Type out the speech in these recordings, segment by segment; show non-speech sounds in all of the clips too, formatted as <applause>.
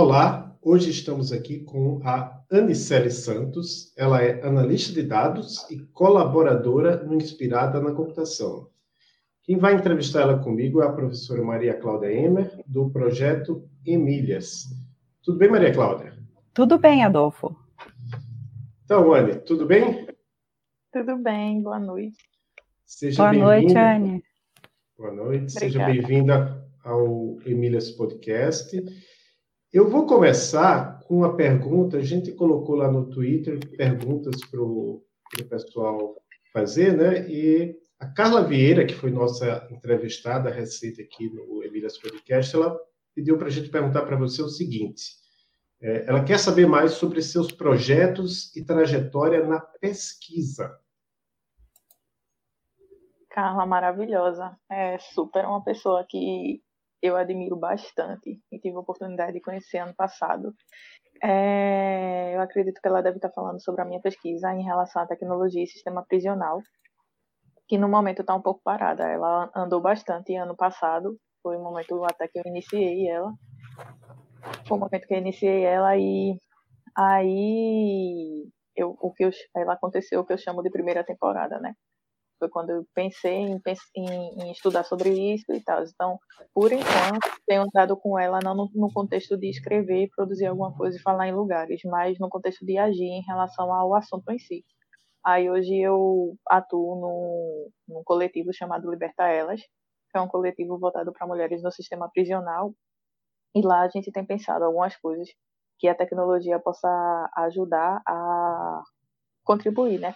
Olá, hoje estamos aqui com a Anicele Santos. Ela é analista de dados e colaboradora no Inspirada na Computação. Quem vai entrevistar ela comigo é a professora Maria Cláudia Emer, do projeto Emílias. Tudo bem, Maria Cláudia? Tudo bem, Adolfo. Então, Anne, tudo bem? Tudo bem, boa noite. Seja boa noite, Anne. Boa noite, Obrigada. seja bem-vinda ao Emílias Podcast. Eu vou começar com uma pergunta. A gente colocou lá no Twitter perguntas para o pessoal fazer, né? E a Carla Vieira, que foi nossa entrevistada recente aqui no Emílias Podcast, ela pediu para a gente perguntar para você o seguinte: é, ela quer saber mais sobre seus projetos e trajetória na pesquisa. Carla, maravilhosa. É super uma pessoa que eu admiro bastante e tive a oportunidade de conhecer ano passado. É, eu acredito que ela deve estar falando sobre a minha pesquisa em relação à tecnologia e sistema prisional, que no momento está um pouco parada. Ela andou bastante ano passado, foi o momento até que eu iniciei ela. Foi o momento que eu iniciei ela e aí eu, o que eu, ela aconteceu o que eu chamo de primeira temporada, né? Foi quando eu pensei em, em, em, estudar sobre isso e tal. Então, por enquanto, tenho andado com ela não no, no, contexto de escrever, produzir alguma coisa e falar em lugares, mas no contexto de agir em relação ao assunto em si. Aí hoje eu atuo num, num coletivo chamado Liberta Elas, que é um coletivo voltado para mulheres no sistema prisional. E lá a gente tem pensado algumas coisas que a tecnologia possa ajudar a contribuir, né?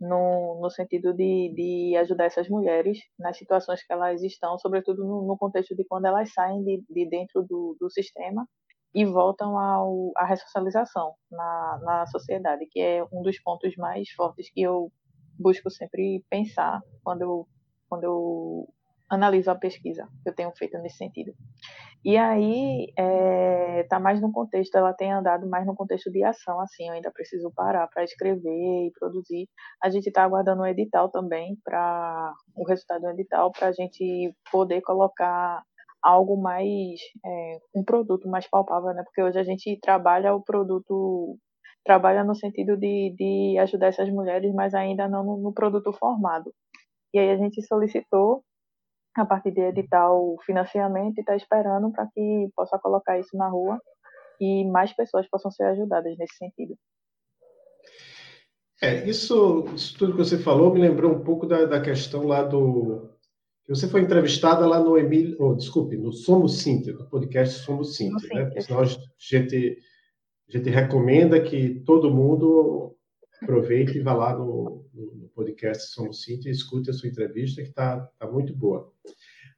No, no sentido de, de ajudar essas mulheres nas situações que elas estão, sobretudo no, no contexto de quando elas saem de, de dentro do, do sistema e voltam ao, à ressocialização na, na sociedade, que é um dos pontos mais fortes que eu busco sempre pensar quando eu, quando eu analiso a pesquisa que eu tenho feito nesse sentido. E aí é, mais no contexto, ela tem andado mais no contexto de ação, assim, eu ainda preciso parar para escrever e produzir. A gente está aguardando um edital também para o resultado do edital para a gente poder colocar algo mais é, um produto mais palpável, né? Porque hoje a gente trabalha o produto trabalha no sentido de, de ajudar essas mulheres, mas ainda não no, no produto formado. E aí a gente solicitou a partir de editar o financiamento e está esperando para que possa colocar isso na rua e mais pessoas possam ser ajudadas nesse sentido. É, isso, isso tudo que você falou me lembrou um pouco da, da questão lá do. Você foi entrevistada lá no Emílio, oh, desculpe, no Somos Sinter, no podcast Somos Sinter, né? Senão a gente, a gente recomenda que todo mundo aproveite e vá lá no, no podcast Somos Cintia e escute a sua entrevista, que está tá muito boa.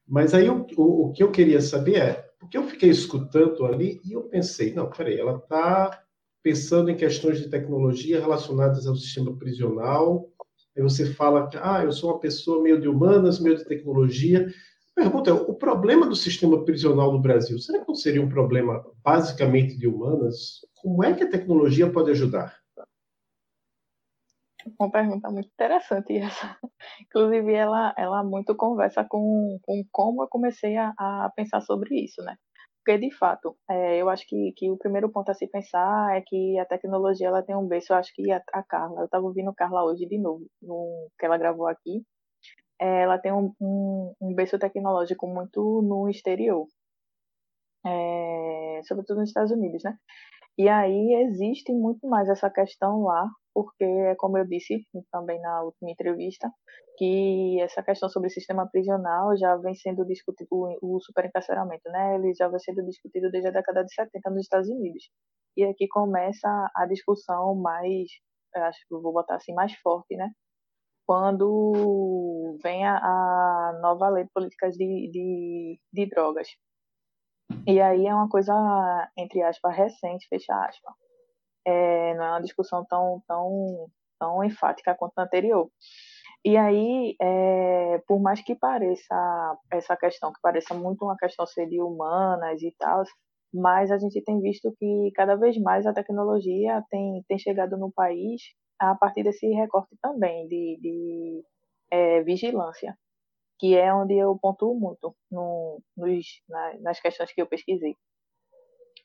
Mas aí o, o, o, que eu queria saber é, porque eu fiquei escutando ali e eu pensei, não, peraí, ela está pensando em questões de tecnologia relacionadas ao sistema prisional, aí você fala, ah, eu sou uma pessoa meio de humanas, meio de tecnologia. Pergunta, o problema do sistema prisional no Brasil, será que não seria um problema basicamente de humanas? Como é que a tecnologia pode ajudar? Uma pergunta muito interessante essa. <laughs> Inclusive, ela, ela muito conversa com, com como eu comecei a, a pensar sobre isso, né? Porque, de fato, é, eu acho que, que o primeiro ponto a se pensar é que a tecnologia ela tem um berço. Eu acho que a, a Carla, eu estava ouvindo Carla hoje de novo, no, que ela gravou aqui, é, ela tem um, um, um berço tecnológico muito no exterior, é, sobretudo nos Estados Unidos, né? E aí existe muito mais essa questão lá porque, como eu disse também na última entrevista, que essa questão sobre o sistema prisional já vem sendo discutido, o, superencarceramento, né? Ele já vem sendo discutido desde a década de 70 nos Estados Unidos. E aqui começa a discussão mais, acho que vou botar assim, mais forte, né? Quando vem a, a nova lei de políticas de, de, de drogas. E aí é uma coisa, entre aspas, recente, fecha aspas. É, não é uma discussão tão, tão, tão enfática quanto a anterior. E aí, é, por mais que pareça essa questão, que pareça muito uma questão ser de humanas e tal, mas a gente tem visto que cada vez mais a tecnologia tem, tem chegado no país a partir desse recorte também de, de é, vigilância, que é onde eu pontuo muito no, nos, nas questões que eu pesquisei.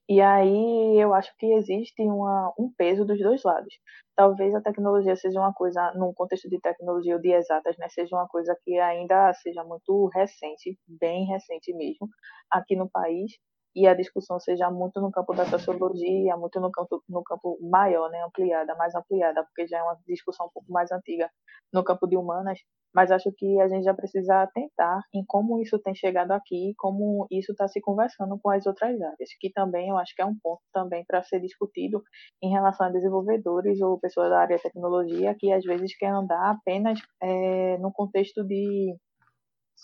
E aí eu acho que existe uma, um peso dos dois lados. Talvez a tecnologia seja uma coisa, num contexto de tecnologia ou de exatas, né, seja uma coisa que ainda seja muito recente, bem recente mesmo, aqui no país, e a discussão seja muito no campo da sociologia, muito no campo, no campo maior, né, ampliada, mais ampliada, porque já é uma discussão um pouco mais antiga no campo de humanas, mas acho que a gente já precisa tentar em como isso tem chegado aqui, como isso está se conversando com as outras áreas, que também eu acho que é um ponto também para ser discutido em relação a desenvolvedores ou pessoas da área de tecnologia que às vezes querem andar apenas é, no contexto de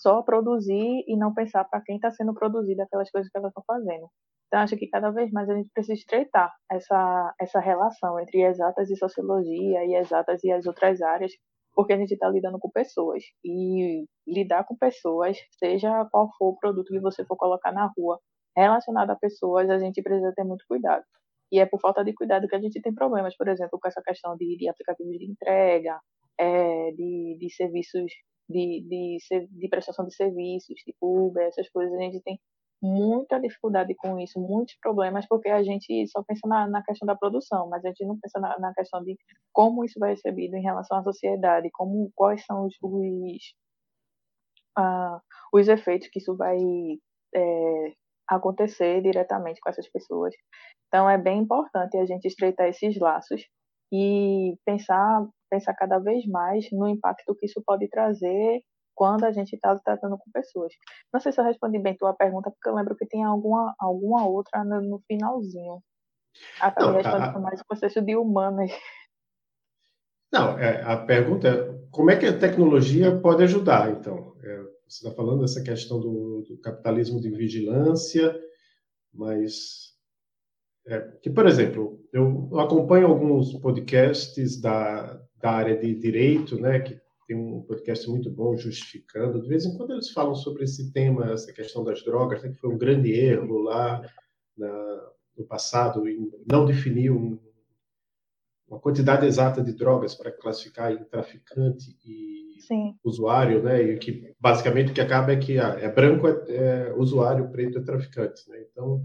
só produzir e não pensar para quem está sendo produzido aquelas coisas que elas estão fazendo. Então, acho que cada vez mais a gente precisa estreitar essa, essa relação entre exatas e sociologia, e exatas e as outras áreas, porque a gente está lidando com pessoas. E lidar com pessoas, seja qual for o produto que você for colocar na rua, relacionado a pessoas, a gente precisa ter muito cuidado. E é por falta de cuidado que a gente tem problemas, por exemplo, com essa questão de, de aplicativos de entrega, é, de, de serviços de, de, de prestação de serviços, tipo Uber, essas coisas, a gente tem muita dificuldade com isso, muitos problemas, porque a gente só pensa na, na questão da produção, mas a gente não pensa na, na, questão de como isso vai ser recebido em relação à sociedade, como quais são os, os, uh, os efeitos que isso vai é, acontecer diretamente com essas pessoas. Então é bem importante a gente estreitar esses laços e pensar pensar cada vez mais no impacto que isso pode trazer quando a gente está tratando com pessoas. Não sei se eu respondi bem tua pergunta, porque eu lembro que tem alguma, alguma outra no, no finalzinho. Acabei respondendo a... mais o processo de humanas. Não, é, a pergunta é como é que a tecnologia pode ajudar, então? É, você está falando dessa questão do, do capitalismo de vigilância, mas é, que, por exemplo, eu acompanho alguns podcasts da, da área de direito, né, que tem um podcast muito bom justificando. De vez em quando eles falam sobre esse tema, essa questão das drogas, né, que foi um grande erro lá na, no passado, em não definir um, uma quantidade exata de drogas para classificar em traficante e Sim. usuário, né? E que basicamente o que acaba é que ah, é branco é, é usuário, preto é traficante, né? Então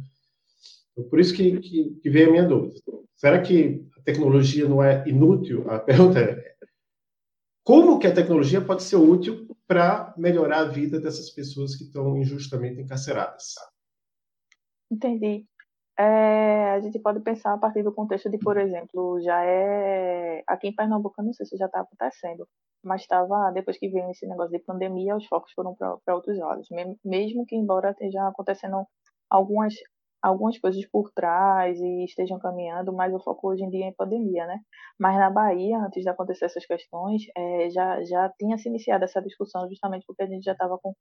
por isso que, que, que vem a minha dúvida. Será que a tecnologia não é inútil? A pergunta é como que a tecnologia pode ser útil para melhorar a vida dessas pessoas que estão injustamente encarceradas? Entendi. É, a gente pode pensar a partir do contexto de, por exemplo, já é aqui em Pernambuco, não sei se já está acontecendo, mas estava depois que veio esse negócio de pandemia, os focos foram para outros lados. Mesmo que embora esteja acontecendo algumas algumas coisas por trás e estejam caminhando, mas o foco hoje em dia é em pandemia, né? Mas na Bahia, antes de acontecer essas questões, é, já, já tinha se iniciado essa discussão justamente porque a gente já estava com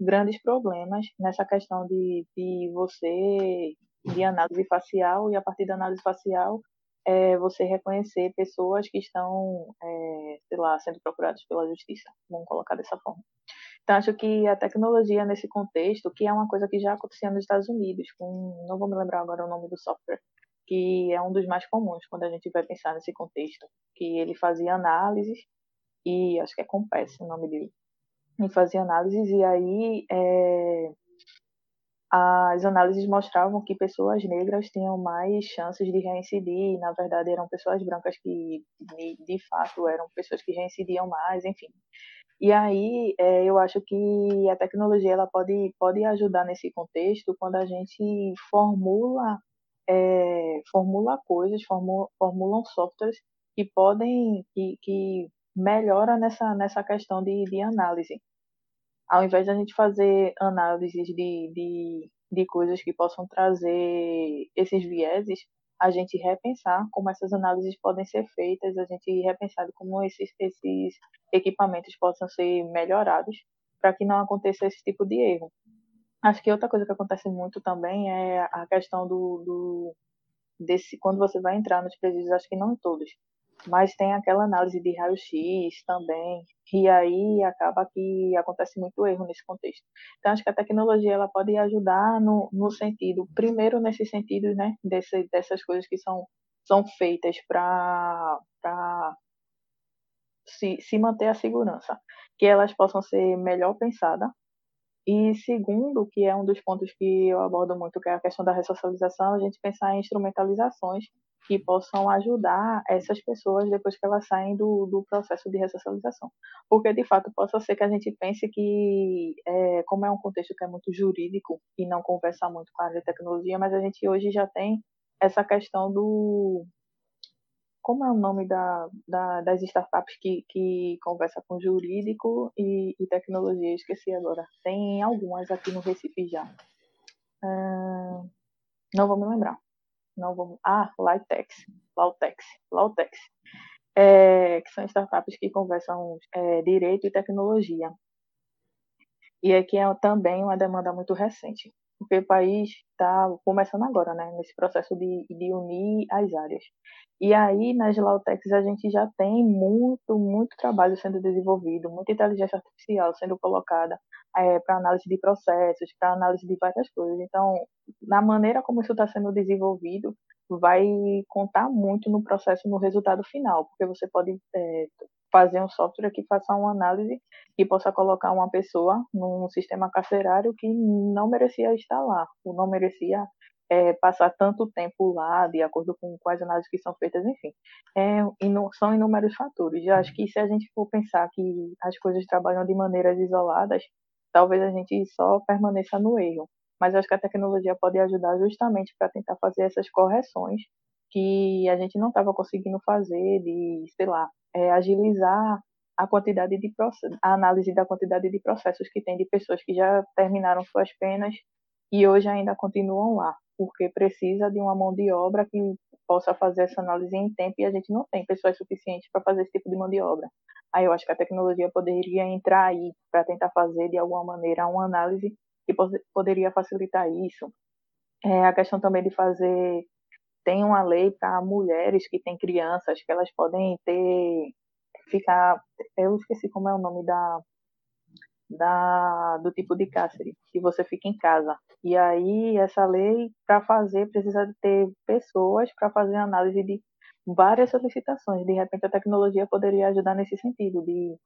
grandes problemas nessa questão de, de você, de análise facial, e a partir da análise facial, é, você reconhecer pessoas que estão, é, sei lá, sendo procuradas pela justiça, vamos colocar dessa forma. Então, acho que a tecnologia nesse contexto, que é uma coisa que já acontecia nos Estados Unidos, com, não vou me lembrar agora o nome do software, que é um dos mais comuns quando a gente vai pensar nesse contexto, que ele fazia análises, e acho que é Compass o nome dele, e fazia análises, e aí é, as análises mostravam que pessoas negras tinham mais chances de reincidir, e, na verdade eram pessoas brancas que, de, fato, eram pessoas que reincidiam mais, enfim. E aí, é, eu acho que a tecnologia ela pode, pode ajudar nesse contexto quando a gente formula, é, formula coisas, formula, formulam softwares que podem, que, que melhora nessa, nessa questão de, de análise. Ao invés de a gente fazer análises de, de, de coisas que possam trazer esses vieses, a gente repensar como essas análises podem ser feitas, a gente repensar como esses, esses equipamentos possam ser melhorados para que não aconteça esse tipo de erro. Acho que outra coisa que acontece muito também é a questão do, do desse quando você vai entrar nos presídios, acho que não em todos, mas tem aquela análise de raio-x também, e aí acaba que acontece muito erro nesse contexto. Então, acho que a tecnologia ela pode ajudar no, no sentido, primeiro nesse sentido, né, desse, dessas coisas que são, são feitas para se, se manter a segurança, que elas possam ser melhor pensadas, e segundo, que é um dos pontos que eu abordo muito, que é a questão da ressocialização, a gente pensar em instrumentalizações que possam ajudar essas pessoas depois que elas saem do, do processo de ressocialização. Porque, de fato, possa ser que a gente pense que, é, como é um contexto que é muito jurídico e não conversa muito com a área de tecnologia, mas a gente hoje já tem essa questão do, como é o nome da, da, das startups que, que conversa com jurídico e, e, tecnologia? Esqueci agora. Tem algumas aqui no Recife já. Uh, não vou me lembrar. Não vou. Ah, Lautex. Lautex. Lautex. É, que são startups que conversam é, direito e tecnologia. E aqui é também uma demanda muito recente, porque o país está começando agora, né, nesse processo de, de unir as áreas. E aí, nas Lautex, a gente já tem muito, muito trabalho sendo desenvolvido, muita inteligência artificial sendo colocada é, para análise de processos, para análise de várias coisas. Então, na maneira como isso está sendo desenvolvido, vai contar muito no processo, no resultado final, porque você pode é, fazer um software que faça uma análise e possa colocar uma pessoa num sistema carcerário que não merecia estar lá, ou não merecia é, passar tanto tempo lá, de acordo com quais análises que são feitas, enfim. É, são inúmeros fatores. Eu acho que se a gente for pensar que as coisas trabalham de maneiras isoladas, talvez a gente só permaneça no erro. Mas acho que a tecnologia pode ajudar justamente para tentar fazer essas correções que a gente não estava conseguindo fazer, de, sei lá, é, agilizar a quantidade de a análise da quantidade de processos que tem de pessoas que já terminaram suas penas e hoje ainda continuam lá porque precisa de uma mão de obra que possa fazer essa análise em tempo e a gente não tem pessoas suficientes para fazer esse tipo de mão de obra. Aí eu acho que a tecnologia poderia entrar aí para tentar fazer de alguma maneira uma análise que poderia facilitar isso. É, a questão também de fazer tem uma lei para mulheres que têm crianças que elas podem ter ficar eu esqueci como é o nome da da, do tipo de cárcere, que você fica em casa. E aí, essa lei, para fazer, precisa ter pessoas para fazer análise de várias solicitações. De repente, a tecnologia poderia ajudar nesse sentido, de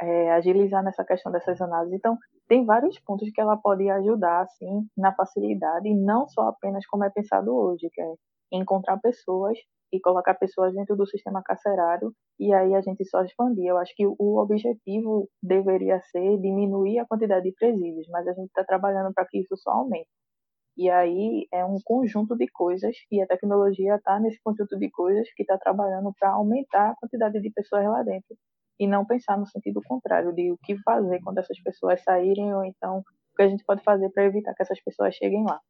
é, agilizar nessa questão dessas análises. Então, tem vários pontos que ela pode ajudar, assim, na facilidade, e não só apenas como é pensado hoje, que é encontrar pessoas e colocar pessoas dentro do sistema carcerário e aí a gente só expandir. Eu acho que o objetivo deveria ser diminuir a quantidade de presídios, mas a gente está trabalhando para que isso só aumente. E aí é um conjunto de coisas e a tecnologia está nesse conjunto de coisas que está trabalhando para aumentar a quantidade de pessoas lá dentro e não pensar no sentido contrário de o que fazer quando essas pessoas saírem ou então o que a gente pode fazer para evitar que essas pessoas cheguem lá.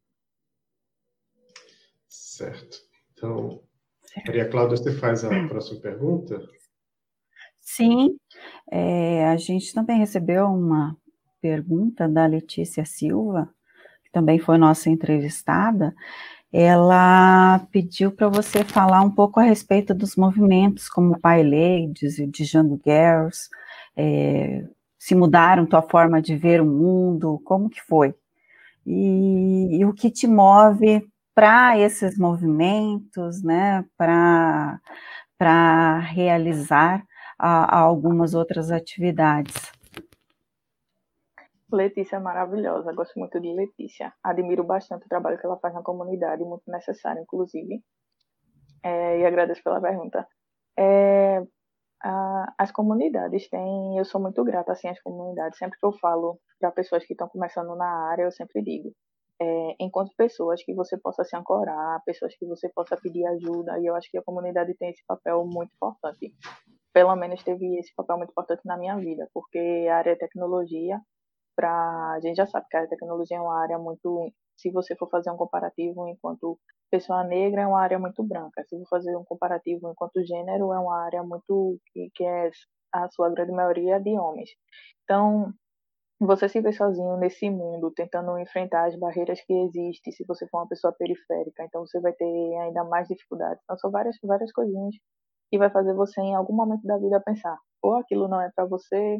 Certo. Então, Maria Cláudia, você faz a <clears throat> próxima pergunta? Sim, é, a gente também recebeu uma pergunta da Letícia Silva, que também foi nossa entrevistada. Ela pediu para você falar um pouco a respeito dos movimentos como Pai Ladies e de Django Girls, é, se mudaram tua forma de ver o mundo, como que foi? E, e o que te move para esses movimentos, né, para realizar a, a algumas outras atividades. Letícia é maravilhosa, gosto muito de Letícia. Admiro bastante o trabalho que ela faz na comunidade, muito necessário, inclusive. É, e agradeço pela pergunta. É, a, as comunidades têm, eu sou muito grata assim às comunidades. Sempre que eu falo para pessoas que estão começando na área, eu sempre digo: é, enquanto pessoas que você possa se ancorar, pessoas que você possa pedir ajuda, e eu acho que a comunidade tem esse papel muito importante. Pelo menos teve esse papel muito importante na minha vida, porque a área de tecnologia, pra, a gente já sabe que a área de tecnologia é uma área muito, se você for fazer um comparativo enquanto pessoa negra, é uma área muito branca. Se for fazer um comparativo enquanto gênero, é uma área muito, que, que é a sua grande maioria de homens. Então, você se vê sozinho nesse mundo, tentando enfrentar as barreiras que existem, se você for uma pessoa periférica, então você vai ter ainda mais dificuldades. Então são várias, várias coisinhas que vai fazer você em algum momento da vida pensar, ou aquilo não é para você,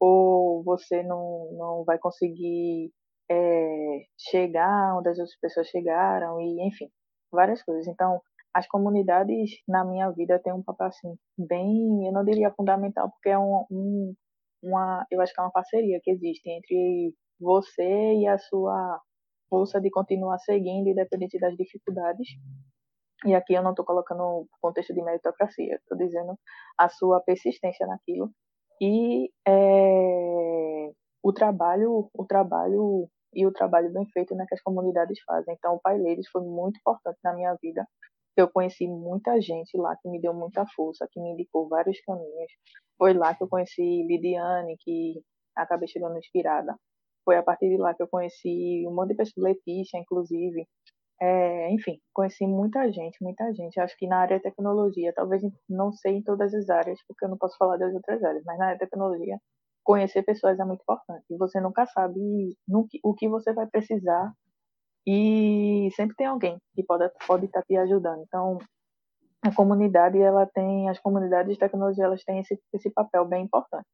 ou você não, não vai conseguir é, chegar onde as outras pessoas chegaram, e enfim, várias coisas. Então, as comunidades na minha vida têm um papel assim, bem, eu não diria fundamental, porque é um, um uma, eu acho que é uma parceria que existe entre você e a sua força de continuar seguindo, independente das dificuldades. E aqui eu não estou colocando o contexto de meritocracia, estou dizendo a sua persistência naquilo e é, o trabalho, o trabalho e o trabalho bem feito né, que as comunidades fazem. Então, o Pai Ladies foi muito importante na minha vida. Eu conheci muita gente lá que me deu muita força, que me indicou vários caminhos. Foi lá que eu conheci Lidiane, que acabei chegando inspirada. Foi a partir de lá que eu conheci um monte de pessoas, Letícia, inclusive. É, enfim, conheci muita gente, muita gente. Acho que na área de tecnologia, talvez não sei em todas as áreas, porque eu não posso falar das outras áreas, mas na área de tecnologia, conhecer pessoas é muito importante. Você nunca sabe no que, o que você vai precisar e sempre tem alguém que pode pode estar te ajudando. Então, a comunidade ela tem as comunidades de tecnologia elas têm esse, esse papel bem importante.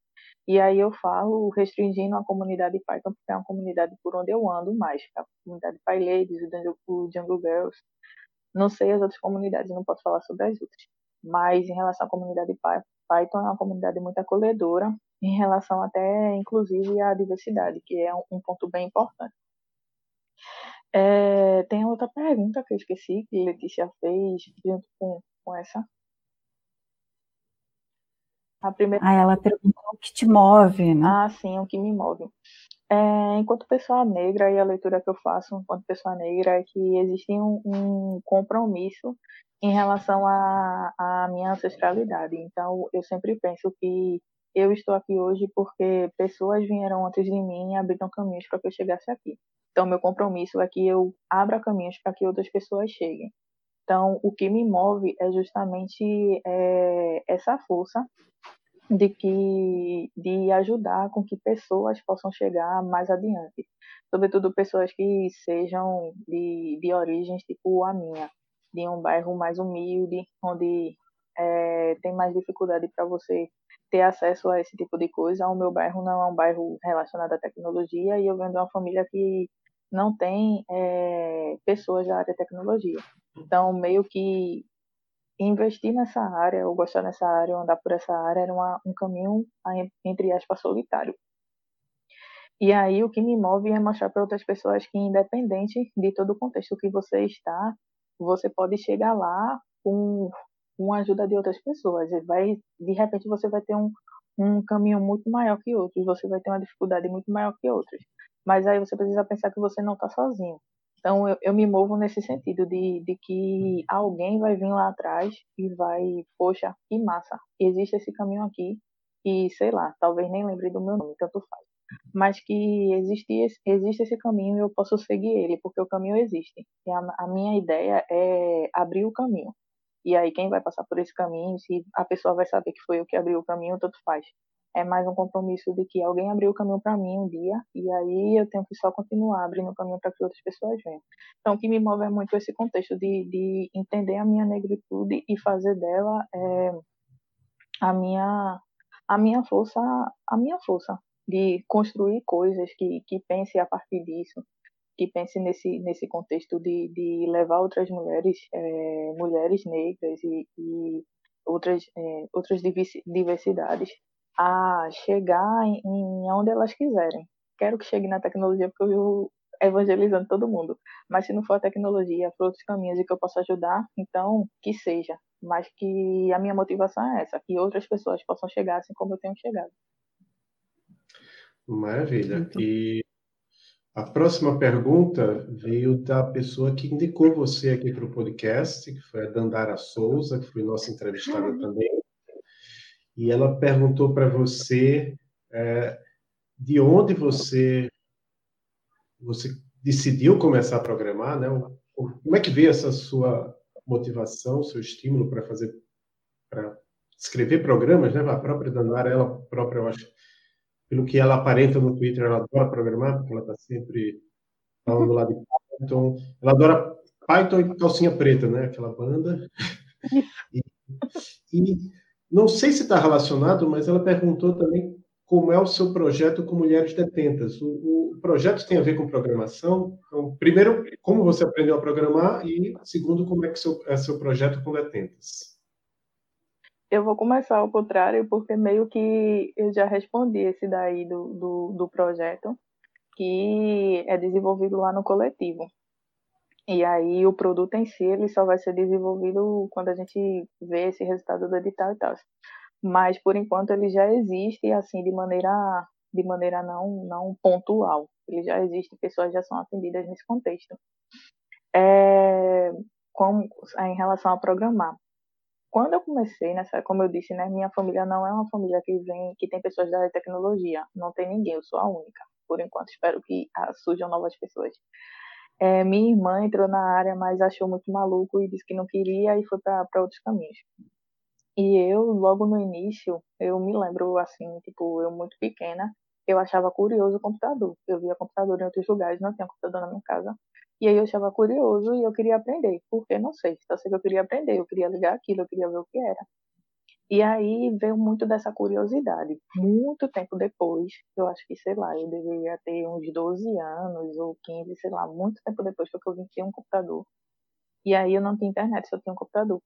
E aí eu falo restringindo a comunidade Python porque é uma comunidade por onde eu ando mais a comunidade PyLadies o Jungle Girls. Não sei as outras comunidades não posso falar sobre as outras. Mas em relação à comunidade Python é uma comunidade muito acolhedora em relação até inclusive à diversidade que é um ponto bem importante é, tem outra pergunta que eu esqueci que Letícia fez junto com com essa? A primeira... Ah, ela perguntou o que te move, né? Ah, sim, o que me move. É, enquanto pessoa negra, e a leitura que eu faço enquanto pessoa negra é que existe um, um compromisso em relação à, à minha ancestralidade. Então, eu sempre penso que eu estou aqui hoje porque pessoas vieram antes de mim e abriram caminhos para que eu chegasse aqui. Então, meu compromisso é que eu abra caminhos para que outras pessoas cheguem. Então, o que me move é justamente é, essa força de que de ajudar com que pessoas possam chegar mais adiante, sobretudo pessoas que sejam de, de origens tipo a minha, de um bairro mais humilde, onde é, tem mais dificuldade para você ter acesso a esse tipo de coisa. O meu bairro não é um bairro relacionado à tecnologia e eu venho de uma família que não tem é, pessoas da área de tecnologia. Então, meio que investir nessa área, ou gostar nessa área, ou andar por essa área, era uma, um caminho, entre aspas, solitário. E aí, o que me move é mostrar para outras pessoas que, independente de todo o contexto que você está, você pode chegar lá com, com a ajuda de outras pessoas. E vai, de repente, você vai ter um, um caminho muito maior que outros, você vai ter uma dificuldade muito maior que outros. Mas aí você precisa pensar que você não está sozinho. Então, eu, eu, me movo nesse sentido de, de que alguém vai vir lá atrás e vai, poxa, que massa, existe esse caminho aqui e, sei lá, talvez nem lembre do meu nome, tanto faz. Mas que existe, existe esse caminho e eu posso seguir ele, porque o caminho existe. E a, a minha ideia é abrir o caminho. E aí, quem vai passar por esse caminho, se a pessoa vai saber que foi eu que abri o caminho, tanto faz é mais um compromisso de que alguém abriu o caminho para mim um dia e aí eu tenho que só continuar abrindo o caminho para que outras pessoas venham. Então, o que me move é muito esse contexto de, de entender a minha negritude e fazer dela é, a minha a minha força a minha força de construir coisas que que pense a partir disso que pense nesse nesse contexto de, de levar outras mulheres é, mulheres negras e, e outras é, outras diversidades a chegar em, em onde elas quiserem. Quero que chegue na tecnologia porque eu vivo evangelizando todo mundo. Mas se não for a tecnologia, for outros caminhos e que eu possa ajudar, então que seja. Mas que a minha motivação é essa, que outras pessoas possam chegar assim como eu tenho chegado. Maravilha. E a próxima pergunta veio da pessoa que indicou você aqui para o podcast, que foi a Dandara Souza, que foi nossa entrevistada uhum. também e ela perguntou para você é, de onde você você decidiu começar a programar, né? Como é que veio essa sua motivação, seu estímulo para fazer, para escrever programas, né? A própria Danara, ela própria, eu acho, pelo que ela aparenta no Twitter, ela adora programar, porque ela está sempre falando lá de Python. Ela adora Python e calcinha preta, né? Aquela banda. <laughs> E, e não sei se está relacionado, mas ela perguntou também como é o seu projeto com mulheres detentas. O, o projeto tem a ver com programação. Então, primeiro, como você aprendeu a programar e segundo, como é que seu, é seu projeto com detentas. Eu vou começar ao contrário, porque meio que eu já respondi esse daí do, do, do projeto, que é desenvolvido lá no coletivo. E aí o produto em si ele só vai ser desenvolvido quando a gente vê esse resultado do edital e tal. Mas por enquanto ele já existe assim de maneira de maneira não não pontual. Ele já existe, pessoas já são atendidas nesse contexto. É, como, em relação a programar. Quando eu comecei nessa, como eu disse, né, minha família não é uma família que vem que tem pessoas da tecnologia, não tem ninguém, eu sou a única. Por enquanto, espero que ah, surjam novas pessoas. É, minha irmã entrou na área, mas achou muito maluco e disse que não queria e foi para outros caminhos. E eu, logo no início, eu me lembro assim, tipo, eu muito pequena, eu achava curioso o computador. Eu via computador em outros lugares, não tinha computador na minha casa. E aí eu achava curioso e eu queria aprender. Porque não sei, só sei que eu queria aprender, eu queria ligar aquilo, eu queria ver o que era. E aí veio muito dessa curiosidade. Muito tempo depois, eu acho que, sei lá, eu deveria ter uns 12 anos ou 15, sei lá, muito tempo depois que eu vim ter um computador. E aí eu não tinha internet, só tinha um computador.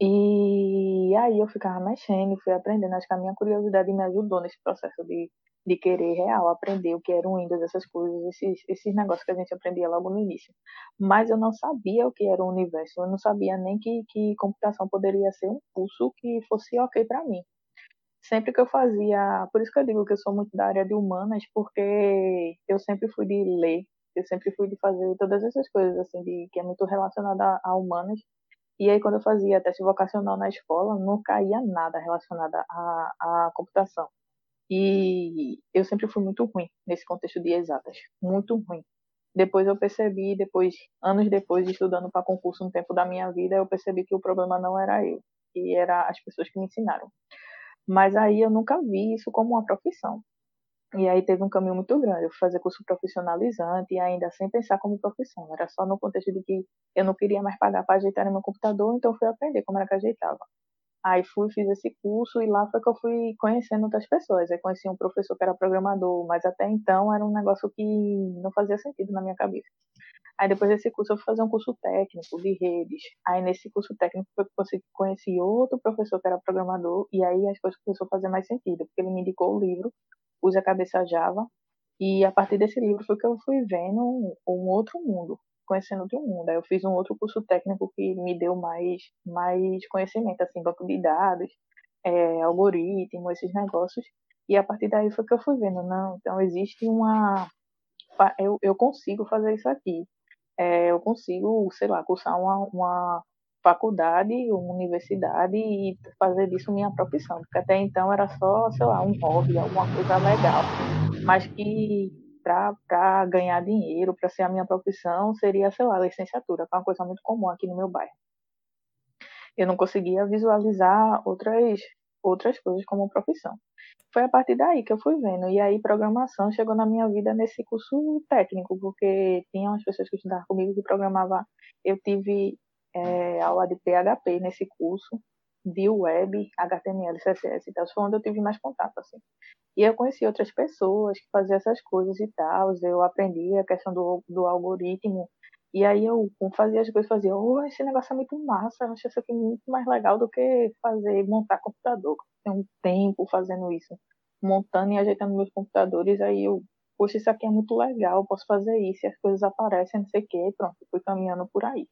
E aí eu ficava mexendo, fui aprendendo. Acho que a minha curiosidade me ajudou nesse processo de, de querer real aprender o que era o Windows, essas coisas, esses, esses negócios que a gente aprendia logo no início. Mas eu não sabia o que era o universo, eu não sabia nem que, que computação poderia ser um curso que fosse ok para mim. Sempre que eu fazia, por isso que eu digo que eu sou muito da área de humanas, porque eu sempre fui de ler, eu sempre fui de fazer todas essas coisas assim, de, que é muito relacionada a, humanas. E aí, quando eu fazia teste vocacional na escola, não caía nada relacionado à, à computação. E eu sempre fui muito ruim nesse contexto de exatas, muito ruim. Depois eu percebi, depois anos depois estudando para concurso no tempo da minha vida, eu percebi que o problema não era eu, que era as pessoas que me ensinaram. Mas aí eu nunca vi isso como uma profissão. E aí teve um caminho muito grande. Eu fui fazer curso profissionalizante e ainda sem pensar como profissão. Era só no contexto de que eu não queria mais pagar para ajeitar no meu computador, então fui aprender como era que ajeitava. Aí fui, fiz esse curso e lá foi que eu fui conhecendo outras pessoas. Aí conheci um professor que era programador, mas até então era um negócio que não fazia sentido na minha cabeça. Aí depois desse curso eu fui fazer um curso técnico de redes. Aí nesse curso técnico foi que eu conheci outro professor que era programador e aí as coisas começaram a fazer mais sentido, porque ele me indicou o livro Use a Cabeça Java e a partir desse livro foi que eu fui vendo um, um outro mundo, conhecendo outro mundo. Aí eu fiz um outro curso técnico que me deu mais, mais conhecimento, assim, banco de dados, é, algoritmo, esses negócios. E a partir daí foi que eu fui vendo, não, então existe uma... Eu, eu consigo fazer isso aqui. É, eu consigo, sei lá, cursar uma, uma faculdade, uma universidade e fazer disso minha profissão, porque até então era só, sei lá, um hobby, alguma coisa legal, mas que para ganhar dinheiro, para ser a minha profissão, seria, sei lá, licenciatura, que é uma coisa muito comum aqui no meu bairro. Eu não conseguia visualizar outras outras coisas como profissão. Foi a partir daí que eu fui vendo. E aí, programação chegou na minha vida nesse curso técnico, porque tinha umas pessoas que estudavam comigo que programavam. Eu tive é, aula de PHP nesse curso, de web, HTML, CSS e tal. Foi onde eu tive mais contato, assim. E eu conheci outras pessoas que faziam essas coisas e tal. Eu aprendi a questão do, do algoritmo. E aí eu fazia as coisas, fazia, oh, esse negócio é muito massa, eu acho isso aqui muito mais legal do que fazer, montar computador. Tem um tempo fazendo isso, montando e ajeitando meus computadores, aí eu, poxa, isso aqui é muito legal, posso fazer isso, e as coisas aparecem, não sei o quê, pronto, fui caminhando por aí.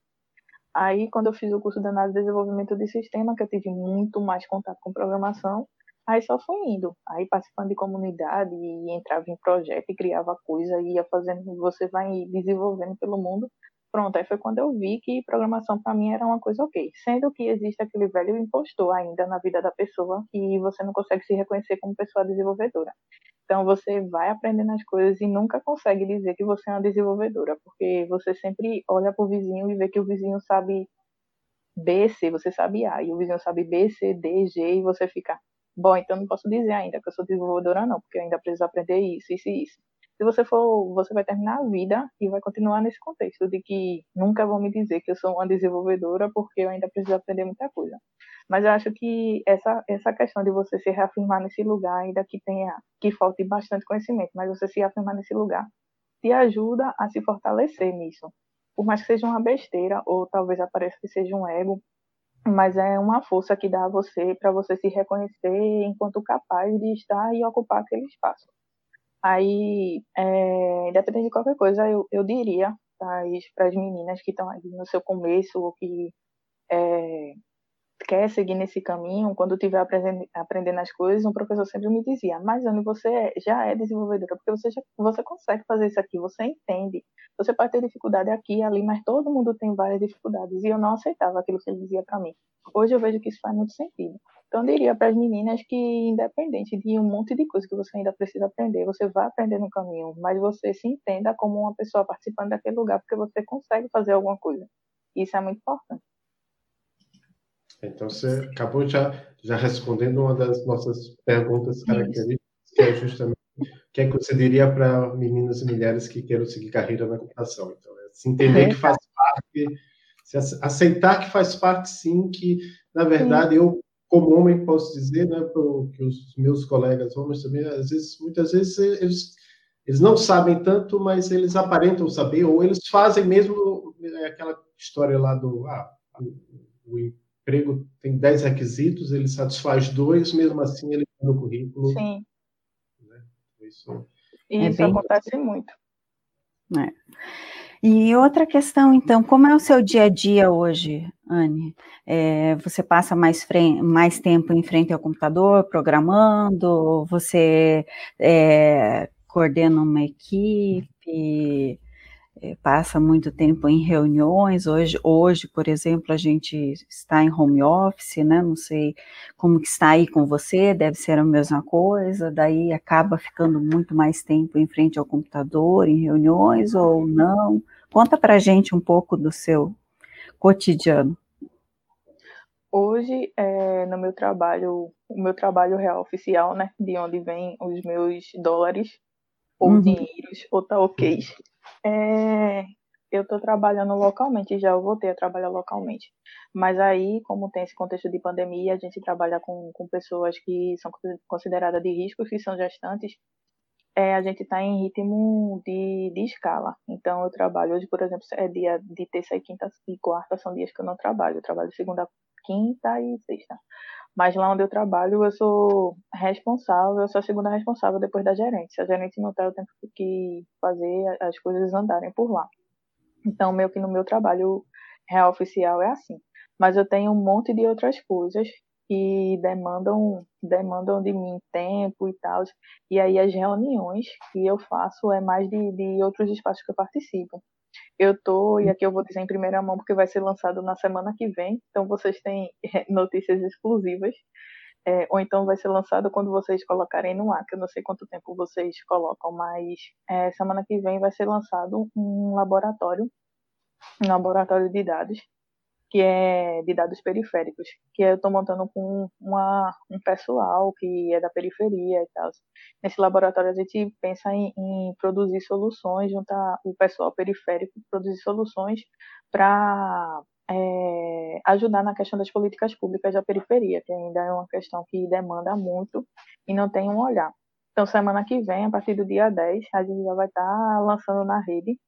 Aí, quando eu fiz o curso de análise e desenvolvimento de sistema, que eu tive muito mais contato com programação, aí só fui indo. Aí, participando de comunidade, e entrava em projeto e criava coisa, e ia fazendo, você vai desenvolvendo pelo mundo. Pronto, aí foi quando eu vi que programação para mim era uma coisa ok. Sendo que existe aquele velho impostor ainda na vida da pessoa e você não consegue se reconhecer como pessoa desenvolvedora. Então você vai aprendendo as coisas e nunca consegue dizer que você é uma desenvolvedora, porque você sempre olha para o vizinho e vê que o vizinho sabe B, C, você sabe A, e o vizinho sabe B, C, D, G, e você fica, bom, então não posso dizer ainda que eu sou desenvolvedora não, porque eu ainda preciso aprender isso, isso e isso. Se você for, você vai terminar a vida e vai continuar nesse contexto de que nunca vão me dizer que eu sou uma desenvolvedora porque eu ainda preciso aprender muita coisa. Mas eu acho que essa, essa questão de você se reafirmar nesse lugar, ainda que tenha, que falte bastante conhecimento, mas você se reafirmar nesse lugar, te ajuda a se fortalecer nisso. Por mais que seja uma besteira, ou talvez apareça que seja um ego, mas é uma força que dá a você para você se reconhecer enquanto capaz de estar e ocupar aquele espaço. Aí, é, independente de qualquer coisa, eu, eu diria para as meninas que estão aí no seu começo ou que é, quer seguir nesse caminho, quando estiver aprendendo, as coisas, um professor sempre me dizia, mas Anne, você é, já é desenvolvedora, porque você, já, você consegue fazer isso aqui, você entende. Você pode ter dificuldade aqui e ali, mas todo mundo tem várias dificuldades. E eu não aceitava aquilo que ele dizia para mim. Hoje eu vejo que isso faz muito sentido. Então eu diria para as meninas que, independente de um monte de coisa que você ainda precisa aprender, você vai aprender no caminho, mas você se entenda como uma pessoa participando daquele lugar, porque você consegue fazer alguma coisa. Isso é muito importante. Então, você acabou já, já respondendo uma das nossas perguntas características, que é justamente o que é que você diria para meninas e mulheres que queiram seguir carreira na computação. Então, é se entender que faz parte, se aceitar que faz parte, sim, que, na verdade, eu, como homem, posso dizer, né, que os meus colegas homens também, às vezes, muitas vezes, eles, eles não sabem tanto, mas eles aparentam saber, ou eles fazem mesmo é, aquela história lá do ah, o, o emprego tem 10 requisitos, ele satisfaz dois, mesmo assim ele está no currículo. Sim. Né? Isso, é Isso acontece muito. É. E outra questão, então, como é o seu dia a dia hoje, Anne? É, você passa mais, mais tempo em frente ao computador, programando? Você é, coordena uma equipe? É, passa muito tempo em reuniões. Hoje, hoje, por exemplo, a gente está em home office, né? Não sei como que está aí com você, deve ser a mesma coisa. Daí acaba ficando muito mais tempo em frente ao computador, em reuniões ou não. Conta para a gente um pouco do seu cotidiano. Hoje, é, no meu trabalho, o meu trabalho real oficial, né, de onde vem os meus dólares ou uhum. dinheiros ou talquês, é, eu estou trabalhando localmente, já eu voltei a trabalhar localmente. Mas aí, como tem esse contexto de pandemia, a gente trabalha com, com pessoas que são consideradas de risco, que são gestantes, é, a gente está em ritmo de, de escala. Então, eu trabalho hoje, por exemplo, é dia de terça e quinta e quarta, são dias que eu não trabalho. Eu trabalho segunda, quinta e sexta. Mas lá onde eu trabalho, eu sou responsável, eu sou a segunda responsável depois da gerente. Se a gerente não está, eu tenho que fazer as coisas andarem por lá. Então, meio que no meu trabalho real oficial é assim. Mas eu tenho um monte de outras coisas que demandam demandam de mim tempo e tal. E aí as reuniões que eu faço é mais de, de outros espaços que eu participo. Eu tô, e aqui eu vou dizer em primeira mão, porque vai ser lançado na semana que vem, então vocês têm notícias exclusivas. É, ou então vai ser lançado quando vocês colocarem no ar, que eu não sei quanto tempo vocês colocam, mas é, semana que vem vai ser lançado um laboratório, um laboratório de dados, que é de dados periféricos, que eu estou montando com uma, um pessoal que é da periferia e tal. Nesse laboratório a gente pensa em, em produzir soluções, juntar o pessoal periférico, produzir soluções para é, ajudar na questão das políticas públicas da periferia, que ainda é uma questão que demanda muito e não tem um olhar. Então, semana que vem, a partir do dia 10, a gente já vai estar tá lançando na rede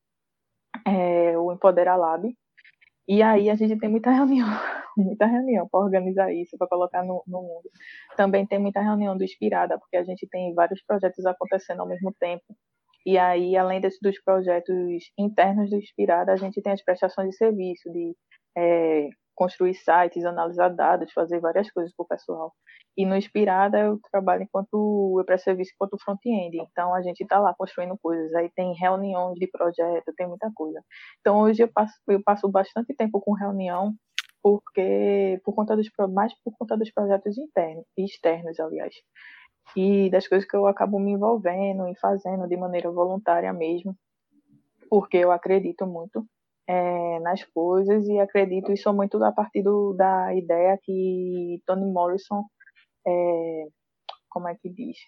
é, o Empodera Lab, e aí a gente tem muita reunião, <laughs> muita reunião para organizar isso, para colocar no, no, mundo. Também tem muita reunião do Inspirada, porque a gente tem vários projetos acontecendo ao mesmo tempo. E aí, além desse, dos projetos internos do Inspirada, a gente tem as prestações de serviço, de é, construir sites, analisar dados, fazer várias coisas para o pessoal. E no Inspirada eu trabalho enquanto eu presto serviço enquanto front-end. Então a gente está lá construindo coisas. Aí tem reuniões de projeto, tem muita coisa. Então hoje eu passo, eu passo bastante tempo com reunião, porque por conta dos mais por conta dos projetos internos e externos, aliás. E das coisas que eu acabo me envolvendo e fazendo de maneira voluntária mesmo, porque eu acredito muito é, nas coisas e acredito isso muito a partir do, da ideia que Toni Morrison é, como é que diz?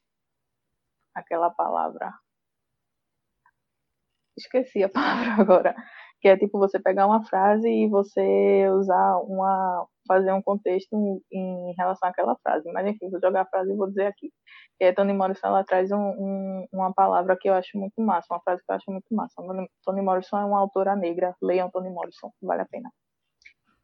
Aquela palavra. Esqueci a <laughs> palavra agora. Que é tipo você pegar uma frase e você usar uma. fazer um contexto em relação àquela frase. Mas enfim, vou jogar a frase e vou dizer aqui. Que é Toni Morrison, ela traz um, um, uma palavra que eu acho muito massa, uma frase que eu acho muito massa. Toni Morrison é uma autora negra, leiam Toni Morrison, vale a pena.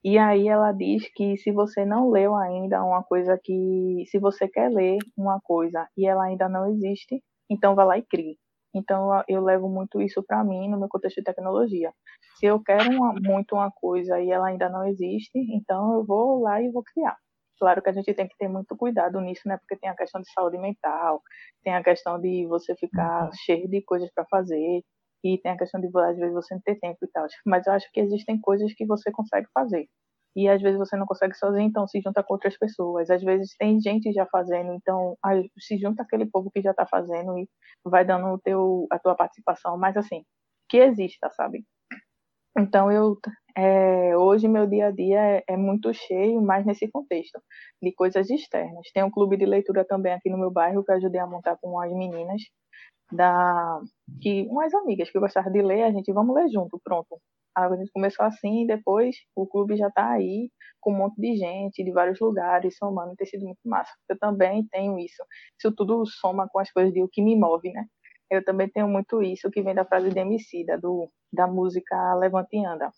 E aí ela diz que se você não leu ainda uma coisa que, se você quer ler uma coisa e ela ainda não existe, então vá lá e crie. Então eu levo muito isso para mim no meu contexto de tecnologia. Se eu quero uma, muito uma coisa e ela ainda não existe, então eu vou lá e vou criar. Claro que a gente tem que ter muito cuidado nisso, né? Porque tem a questão de saúde mental, tem a questão de você ficar uhum. cheio de coisas para fazer, e tem a questão de, às vezes, você não ter tempo e tal. Mas eu acho que existem coisas que você consegue fazer. E às vezes você não consegue sozinho, então se junta com outras pessoas. Às vezes tem gente já fazendo, então se junta aquele povo que já está fazendo e vai dando o teu, a tua participação. Mas assim, que exista, sabe? Então eu é, hoje meu dia a dia é, é, muito cheio, mas nesse contexto de coisas externas. Tem um clube de leitura também aqui no meu bairro que eu ajudei a montar com as meninas da que umas amigas que gostavam de ler, a gente vamos ler junto, pronto. A gente começou assim, depois o clube já está aí com um monte de gente de vários lugares somando, tem sido muito massa. Eu também tenho isso. Isso tudo soma com as coisas de o que me move, né? Eu também tenho muito isso que vem da frase de Emicida, do da música Levante e Anda.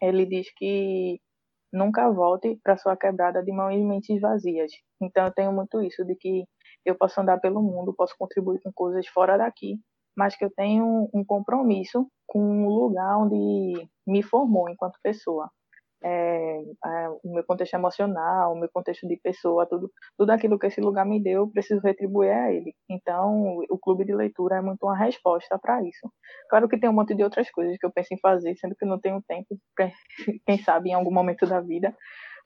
Ele diz que nunca volte para sua quebrada de mãos e mentes vazias. Então eu tenho muito isso de que eu posso andar pelo mundo, posso contribuir com coisas fora daqui, mas que eu tenho um compromisso com o lugar onde me formou enquanto pessoa. É, é, o meu contexto emocional, o meu contexto de pessoa, tudo, tudo aquilo que esse lugar me deu, eu preciso retribuir a ele. Então, o clube de leitura é muito uma resposta para isso. Claro que tem um monte de outras coisas que eu penso em fazer, sendo que não tenho tempo, <laughs> quem sabe em algum momento da vida,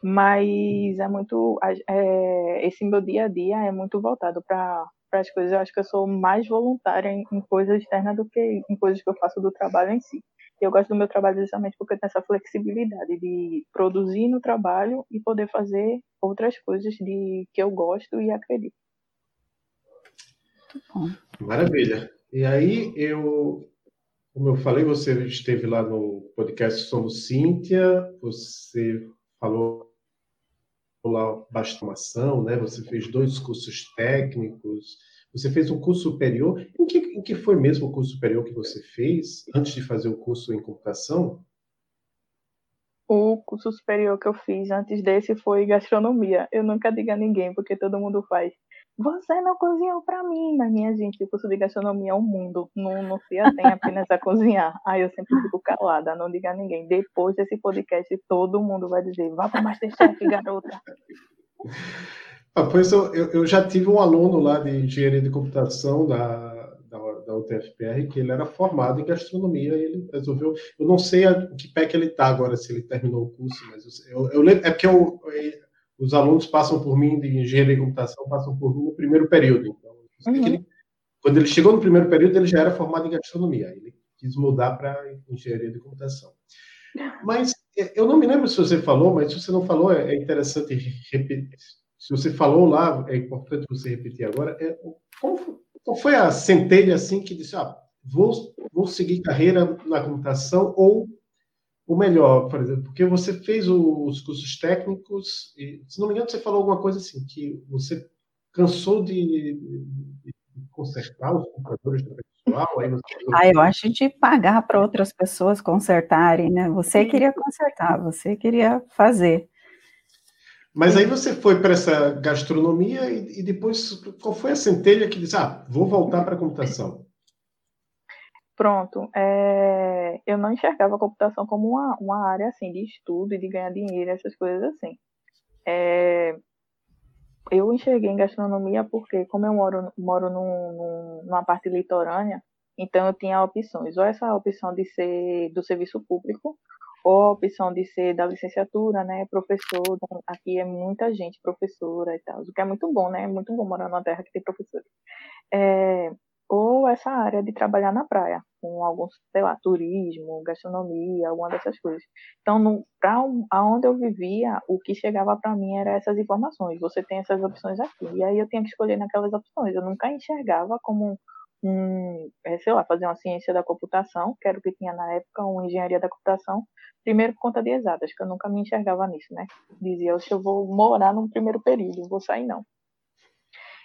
mas é muito é, esse meu dia a dia é muito voltado para as coisas. Eu acho que eu sou mais voluntária em, em coisas externas do que em coisas que eu faço do trabalho em si. Eu gosto do meu trabalho justamente porque tem essa flexibilidade de produzir no trabalho e poder fazer outras coisas de que eu gosto e acredito. Maravilha. E aí eu como eu falei, você esteve lá no podcast Somos Cíntia, você falou lá bastomação, né? Você fez dois cursos técnicos, você fez um curso superior. Em que, em que foi mesmo o curso superior que você fez antes de fazer o curso em computação? O curso superior que eu fiz antes desse foi gastronomia. Eu nunca digo a ninguém, porque todo mundo faz. Você não cozinhou para mim, mas minha gente, o curso de gastronomia é um mundo, não, não se atém apenas a cozinhar. Aí eu sempre fico calada, não diga a ninguém. Depois desse podcast, todo mundo vai dizer: vá para Masterchef, garota. Ah, pois eu, eu, já tive um aluno lá de engenharia de computação da, da, da UTFPR que ele era formado em gastronomia e ele resolveu. Eu não sei a, que pé que ele está agora, se ele terminou o curso, mas eu, eu, eu é porque eu, os alunos passam por mim de engenharia de computação, passam por mim no primeiro período. Então, uhum. ele, quando ele chegou no primeiro período, ele já era formado em gastronomia. Ele quis mudar para engenharia de computação. Mas é, eu não me lembro se você falou, mas se você não falou, é, é interessante repetir. Se você falou lá, é importante você repetir agora. É, qual, qual foi a centelha assim que disse, ah, vou, vou seguir carreira na computação ou o melhor, por exemplo, porque você fez os cursos técnicos, e, se não me engano, você falou alguma coisa assim, que você cansou de, consertar os computadores do pessoal? Aí você... <laughs> Ah, eu acho de pagar para outras pessoas consertarem, né? Você queria consertar, você queria fazer. Mas aí você foi para essa gastronomia e, e, depois, qual foi a centelha que disse, ah, vou voltar para a computação? Pronto, é, eu não enxergava a computação como uma, uma área assim de estudo e de ganhar dinheiro, essas coisas assim. É, eu enxerguei em gastronomia porque, como eu moro, moro num, num, numa parte litorânea, então eu tinha opções, ou essa opção de ser do serviço público, ou a opção de ser da licenciatura, né, professor, então, aqui é muita gente professora e tal, o que é muito bom, né, é muito bom morar numa terra que tem professores. É, ou essa área de trabalhar na praia, com algum, sei lá, turismo, gastronomia, alguma dessas coisas. Então, para aonde eu vivia, o que chegava para mim era essas informações. Você tem essas opções aqui. E aí eu tinha que escolher naquelas opções. Eu nunca enxergava como um, é, sei lá, fazer uma ciência da computação, que era o que tinha na época, uma engenharia da computação, primeiro por conta de exatas, que eu nunca me enxergava nisso, né? Dizia, eu vou morar no primeiro período, vou sair não.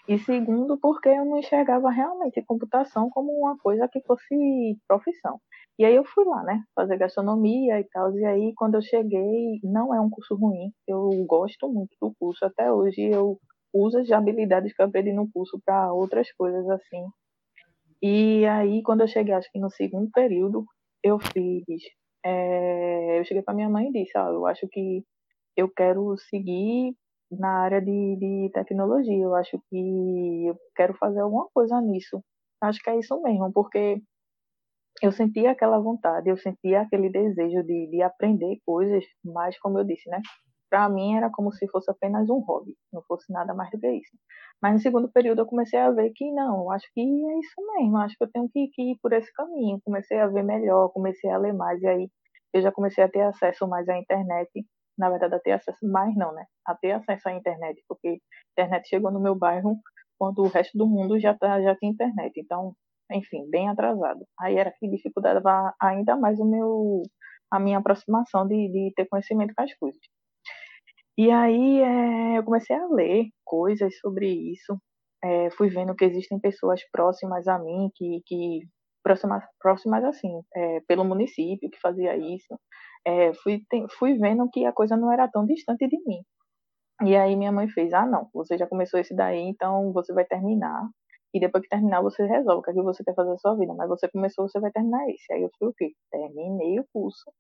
E segundo, porque eu não enxergava realmente computação como uma coisa que fosse profissão. E aí eu fui lá, né, fazer gastronomia e tal, e aí quando eu cheguei, não é um curso ruim, eu gosto muito do curso, até hoje eu uso as habilidades que eu aprendi no curso para outras coisas assim. E aí quando eu cheguei, acho que no segundo período, eu fiz, é, eu cheguei para minha mãe e disse, ah, eu acho que eu quero seguir na área de, de tecnologia. Eu acho que eu quero fazer alguma coisa nisso. Acho que é isso mesmo, porque eu sentia aquela vontade, eu sentia aquele desejo de, de aprender coisas, mas como eu disse, né? Para mim era como se fosse apenas um hobby, não fosse nada mais do que isso. Mas no segundo período eu comecei a ver que não, acho que é isso mesmo, acho que eu tenho que, que ir por esse caminho. Comecei a ver melhor, comecei a ler mais, e aí eu já comecei a ter acesso mais à internet na verdade, a ter acesso mais não, né? A ter acesso à internet, porque a internet chegou no meu bairro quando o resto do mundo já, tá, já tinha internet. Então, enfim, bem atrasado. Aí era que dificultava ainda mais o meu, a minha aproximação de, de ter conhecimento com as coisas. E aí é, eu comecei a ler coisas sobre isso. É, fui vendo que existem pessoas próximas a mim, que, que próximas, próximas assim, é, pelo município, que fazia isso é, fui, fui vendo que a coisa não era tão distante de mim. E aí minha mãe fez, ah não, você já começou esse daí, então você vai terminar. E depois que terminar, você resolve o que, é que você quer fazer da sua vida. Mas você começou, você vai terminar esse. Aí eu fui o quê? Terminei o curso.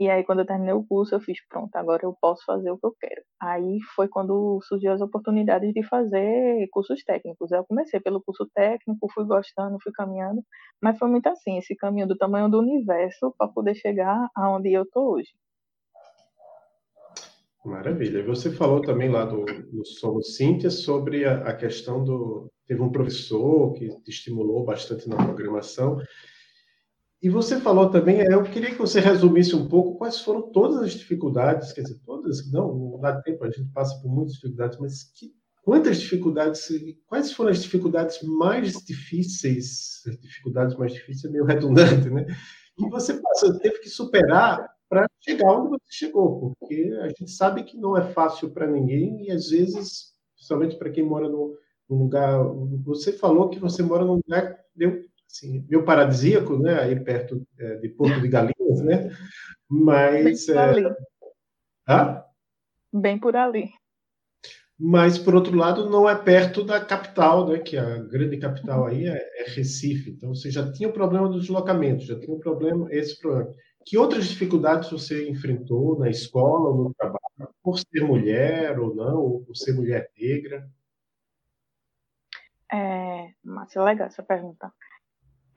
E aí, quando eu terminei o curso, eu fiz, pronto, agora eu posso fazer o que eu quero. Aí foi quando surgiu as oportunidades de fazer cursos técnicos. Eu comecei pelo curso técnico, fui gostando, fui caminhando, mas foi muito assim, esse caminho do tamanho do universo para poder chegar aonde eu tô hoje. Maravilha. Você falou também lá do, do Somos Cíntia sobre a, a questão do. Teve um professor que te estimulou bastante na programação. E você falou também, eu queria que você resumisse um pouco quais foram todas as dificuldades, quer dizer, todas, não, não dá tempo, a gente passa por muitas dificuldades, mas que, quantas dificuldades, quais foram as dificuldades mais difíceis, as dificuldades mais difíceis é meio redundante, né? Que você passou, teve que superar para chegar onde você chegou, porque a gente sabe que não é fácil para ninguém e às vezes, principalmente para quem mora num lugar, você falou que você mora num lugar deu assim, meio paradisíaco, né, aí perto é, de Porto de Galinhas, né, mas... Bem por ali. É... Hã? Bem por ali. Mas, por outro lado, não é perto da capital, né, que a grande capital aí é, é Recife. Então, você já tinha o problema do deslocamento, já tinha o problema, esse problema. Que outras dificuldades você enfrentou na escola ou no trabalho? Por ser mulher ou não, ou por ser mulher negra? É, Márcia, legal essa pergunta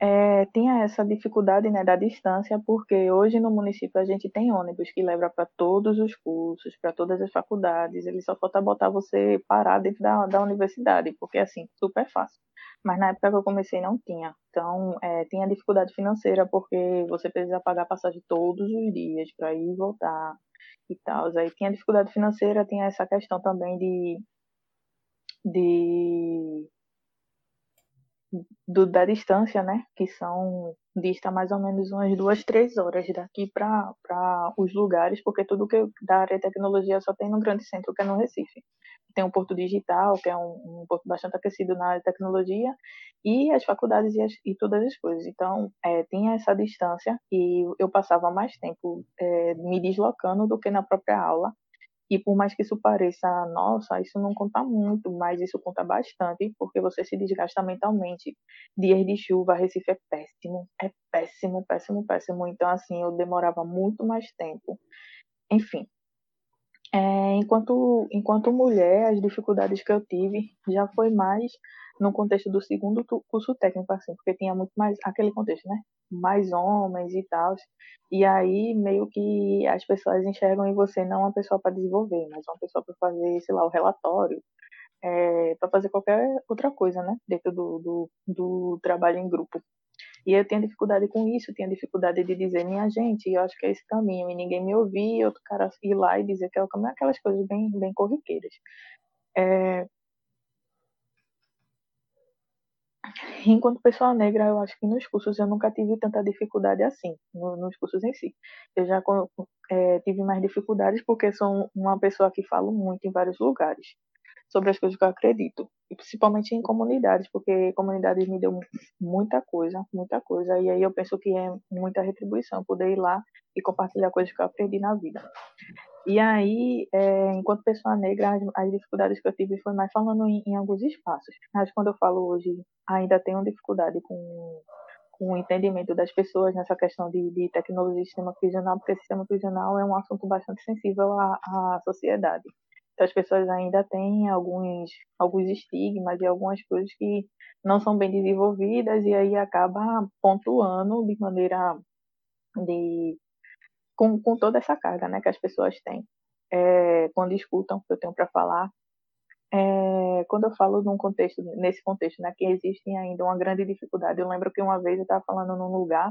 é, tinha essa dificuldade né, da distância, porque hoje no município a gente tem ônibus que leva para todos os cursos, para todas as faculdades, ele só falta botar você parar dentro da, da universidade, porque assim, super fácil. Mas na época que eu comecei não tinha. Então, é, tinha dificuldade financeira, porque você precisa pagar passagem todos os dias para ir e voltar e tal. Aí tinha dificuldade financeira, tinha essa questão também de, de do, da distância, né? Que são dista mais ou menos umas duas, três horas daqui para os lugares, porque tudo que da área de tecnologia só tem no grande centro, que é no Recife. Tem um porto digital, que é um, um porto bastante aquecido na área de tecnologia, e as faculdades e, as, e todas as coisas. Então, é, tinha essa distância e eu passava mais tempo é, me deslocando do que na própria aula. E por mais que isso pareça, nossa, isso não conta muito, mas isso conta bastante, porque você se desgasta mentalmente. Dias de chuva, Recife é péssimo, é péssimo, péssimo, péssimo. Então, assim, eu demorava muito mais tempo. Enfim. É, enquanto, enquanto mulher, as dificuldades que eu tive já foi mais no contexto do segundo curso técnico, assim, porque tinha muito mais aquele contexto, né? mais homens e tal. E aí meio que as pessoas enxergam em você não uma pessoa para desenvolver, mas uma pessoa para fazer, sei lá, o relatório, é, para fazer qualquer outra coisa, né? Dentro do, do, do trabalho em grupo. E eu tinha dificuldade com isso, tinha dificuldade de dizer, minha gente, eu acho que é esse caminho, e ninguém me ouvia, outro cara ir lá e dizer que é o caminho, aquelas coisas bem, bem corriqueiras. É... Enquanto pessoa negra, eu acho que nos cursos eu nunca tive tanta dificuldade assim, nos cursos em si. Eu já é, tive mais dificuldades porque sou uma pessoa que falo muito em vários lugares sobre as coisas que eu acredito, e principalmente em comunidades, porque comunidades me deu muita coisa, muita coisa, e aí eu penso que é muita retribuição poder ir lá e compartilhar coisas que eu aprendi na vida. E aí, é, enquanto pessoa negra, as, as, dificuldades que eu tive foi mais falando em, em, alguns espaços. Mas quando eu falo hoje, ainda tenho dificuldade com, com o entendimento das pessoas nessa questão de, de tecnologia e sistema prisional, porque sistema prisional é um assunto bastante sensível à, à sociedade. As pessoas ainda têm alguns, alguns estigmas e algumas coisas que não são bem desenvolvidas e aí acaba pontuando de maneira de com, com toda essa carga né, que as pessoas têm é, quando escutam o que eu tenho para falar. É, quando eu falo num contexto, nesse contexto, né, que existe ainda uma grande dificuldade. Eu lembro que uma vez eu estava falando num lugar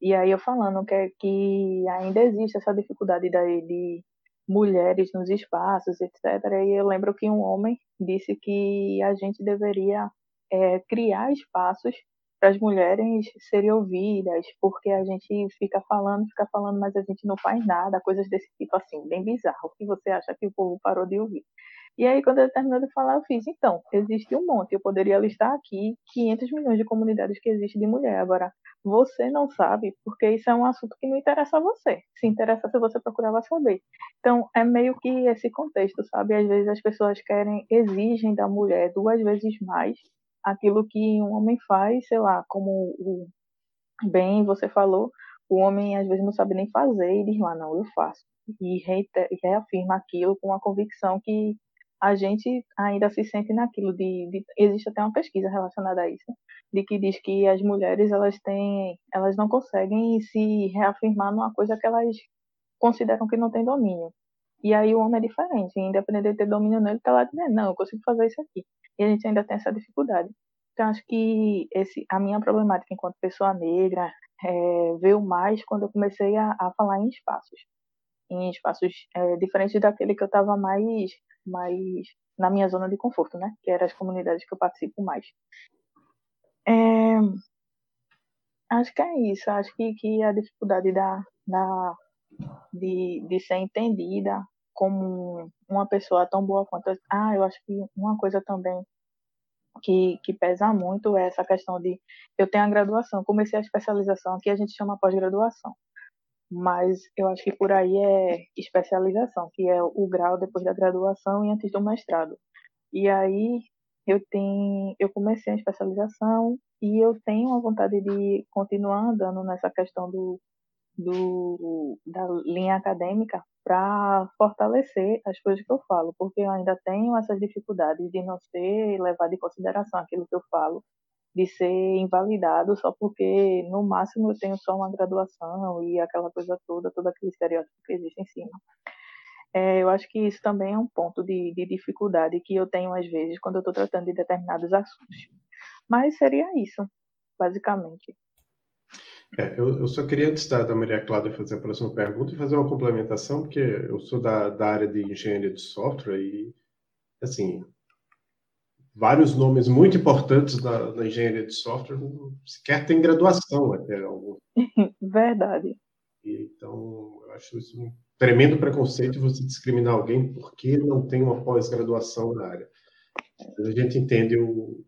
e aí eu falando que, que ainda existe essa dificuldade de, de mulheres nos espaços, etc. E eu lembro que um homem disse que a gente deveria é, criar espaços para as mulheres serem ouvidas, porque a gente fica falando, fica falando, mas a gente não faz nada, coisas desse tipo assim, bem bizarro, que você acha que o povo parou de ouvir. E aí, quando ele terminou de falar, eu fiz, então, existe um monte, eu poderia listar aqui 500 milhões de comunidades que existem de mulher. Agora, você não sabe, porque isso é um assunto que não interessa a você. Se interessa se você procurar, saber. Então, é meio que esse contexto, sabe? Às vezes as pessoas querem, exigem da mulher duas vezes mais aquilo que um homem faz, sei lá, como o bem você falou, o homem às vezes não sabe nem fazer e diz lá, não, eu faço. E reafirma aquilo com a convicção que a gente ainda se sente naquilo de, de, existe até uma pesquisa relacionada a isso de que diz que as mulheres elas têm elas não conseguem se reafirmar numa coisa que elas consideram que não tem domínio. E aí o homem é diferente independente de ter domínio nele tá lá dizendo não eu consigo fazer isso aqui. E a gente ainda tem essa dificuldade. Então acho que esse a minha problemática enquanto pessoa negra é, veio mais quando eu comecei a, a falar em espaços. Em espaços é, diferentes daquele que eu estava mais mais na minha zona de conforto, né? Que eram as comunidades que eu participo mais. É, acho que é isso. Acho que, que a dificuldade da, da, de, de ser entendida como uma pessoa tão boa quanto. Ah, eu acho que uma coisa também que, que pesa muito é essa questão de. Eu tenho a graduação, comecei a especialização, que a gente chama pós-graduação mas eu acho que por aí é especialização, que é o grau depois da graduação e antes do mestrado. E aí eu tenho, eu comecei a especialização e eu tenho a vontade de continuar andando nessa questão do, do da linha acadêmica para fortalecer as coisas que eu falo, porque eu ainda tenho essas dificuldades de não ser levado em consideração aquilo que eu falo de ser invalidado só porque no máximo eu tenho só uma graduação e aquela coisa toda, todo aquele estereótipo que existe em cima. É, eu acho que isso também é um ponto de, de dificuldade que eu tenho às vezes quando eu estou tratando de determinados assuntos. Mas seria isso, basicamente. É, eu, eu, só queria, antes da, da Maria Cláudia fazer a próxima pergunta, fazer uma complementação, porque eu sou da, da área de engenharia de software e, assim, vários nomes muito importantes na, na engenharia de software sequer tem graduação até algum. <laughs> Verdade. Então, eu acho isso um tremendo preconceito você discriminar alguém porque não tem uma pós-graduação na área. A gente entende o,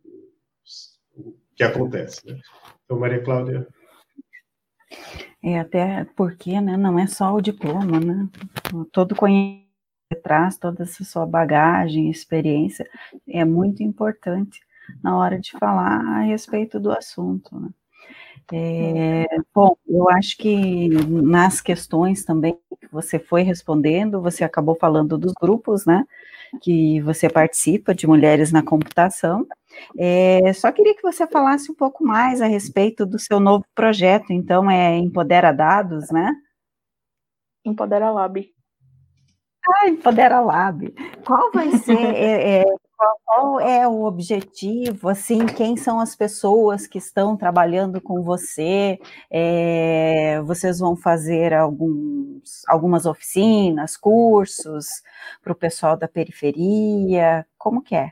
o que acontece. Né? Então, Maria Cláudia. É, até porque né, não é só o diploma, né? Todo conhecimento traz toda essa sua bagagem, experiência, é muito importante na hora de falar a respeito do assunto. Né? É, bom, eu acho que nas questões também que você foi respondendo, você acabou falando dos grupos, né? Que você participa de mulheres na computação. É, só queria que você falasse um pouco mais a respeito do seu novo projeto, então é Empodera Dados, né? Empodera Lab. Ah, Empodera Lab. Qual vai ser, é, é, qual é o objetivo? Assim, quem são as pessoas que estão trabalhando com você? É, vocês vão fazer alguns, algumas oficinas, cursos para o pessoal da periferia? Como que é?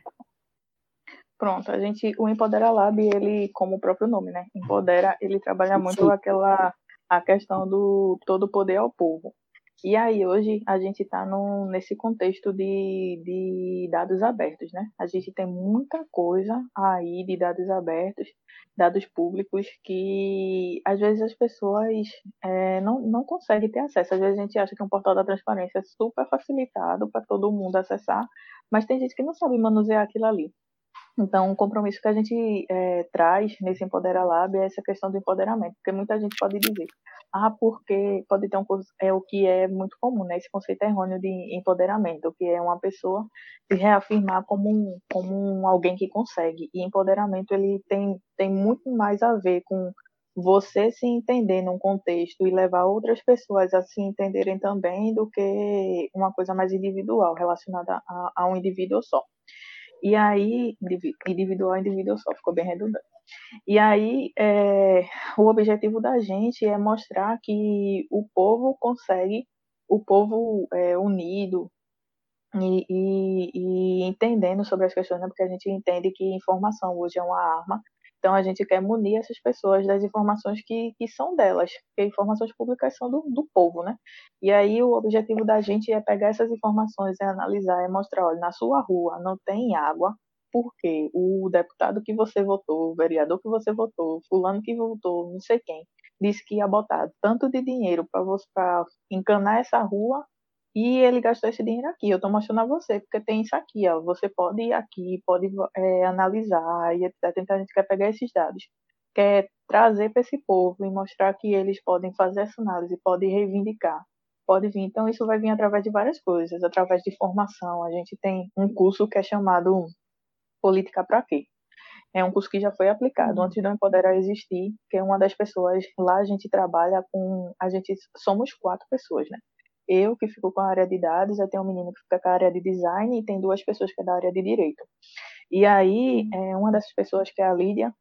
Pronto, a gente, o Empodera Lab, ele, como o próprio nome, né? Empodera, ele trabalha muito Sim. aquela a questão do todo poder ao povo. E aí, hoje, a gente está nesse contexto de, de dados abertos, né? A gente tem muita coisa aí de dados abertos, dados públicos, que às vezes as pessoas é, não, não conseguem ter acesso. Às vezes a gente acha que um portal da transparência é super facilitado para todo mundo acessar, mas tem gente que não sabe manusear aquilo ali. Então, o compromisso que a gente é, traz nesse Empodera Lab é essa questão do empoderamento, porque muita gente pode dizer, ah, porque pode ter um é o que é muito comum, né? Esse conceito errôneo de empoderamento, que é uma pessoa se reafirmar como um, como um alguém que consegue. E empoderamento ele tem tem muito mais a ver com você se entender num contexto e levar outras pessoas a se entenderem também do que uma coisa mais individual relacionada a, a um indivíduo só. E aí, individual, indivíduo só, ficou bem redundante. E aí, é, o objetivo da gente é mostrar que o povo consegue, o povo é, unido e, e, e, entendendo sobre as questões, né, porque a gente entende que informação hoje é uma arma então, a gente quer munir essas pessoas das informações que, que são delas, porque informações públicas são do, do povo, né? E aí, o objetivo da gente é pegar essas informações, é analisar, é mostrar, olha, na sua rua não tem água, porque o deputado que você votou, o vereador que você votou, fulano que votou, não sei quem, disse que ia botar tanto de dinheiro para encanar essa rua e ele gastou esse dinheiro aqui. Eu estou mostrando a você, porque tem isso aqui, ó. Você pode ir aqui, pode é, analisar e etc. Então a gente quer pegar esses dados, quer trazer para esse povo e mostrar que eles podem fazer essa análise, podem reivindicar, pode vir. Então isso vai vir através de várias coisas, através de formação. A gente tem um curso que é chamado Política para quê? É um curso que já foi aplicado antes do Empoderar existir, que é uma das pessoas lá a gente trabalha com, a gente somos quatro pessoas, né? Eu que fico com a área de dados, eu tenho um menino que fica com a área de design e tem duas pessoas que é da área de direito. E aí, é, uma dessas pessoas que é a Lídia,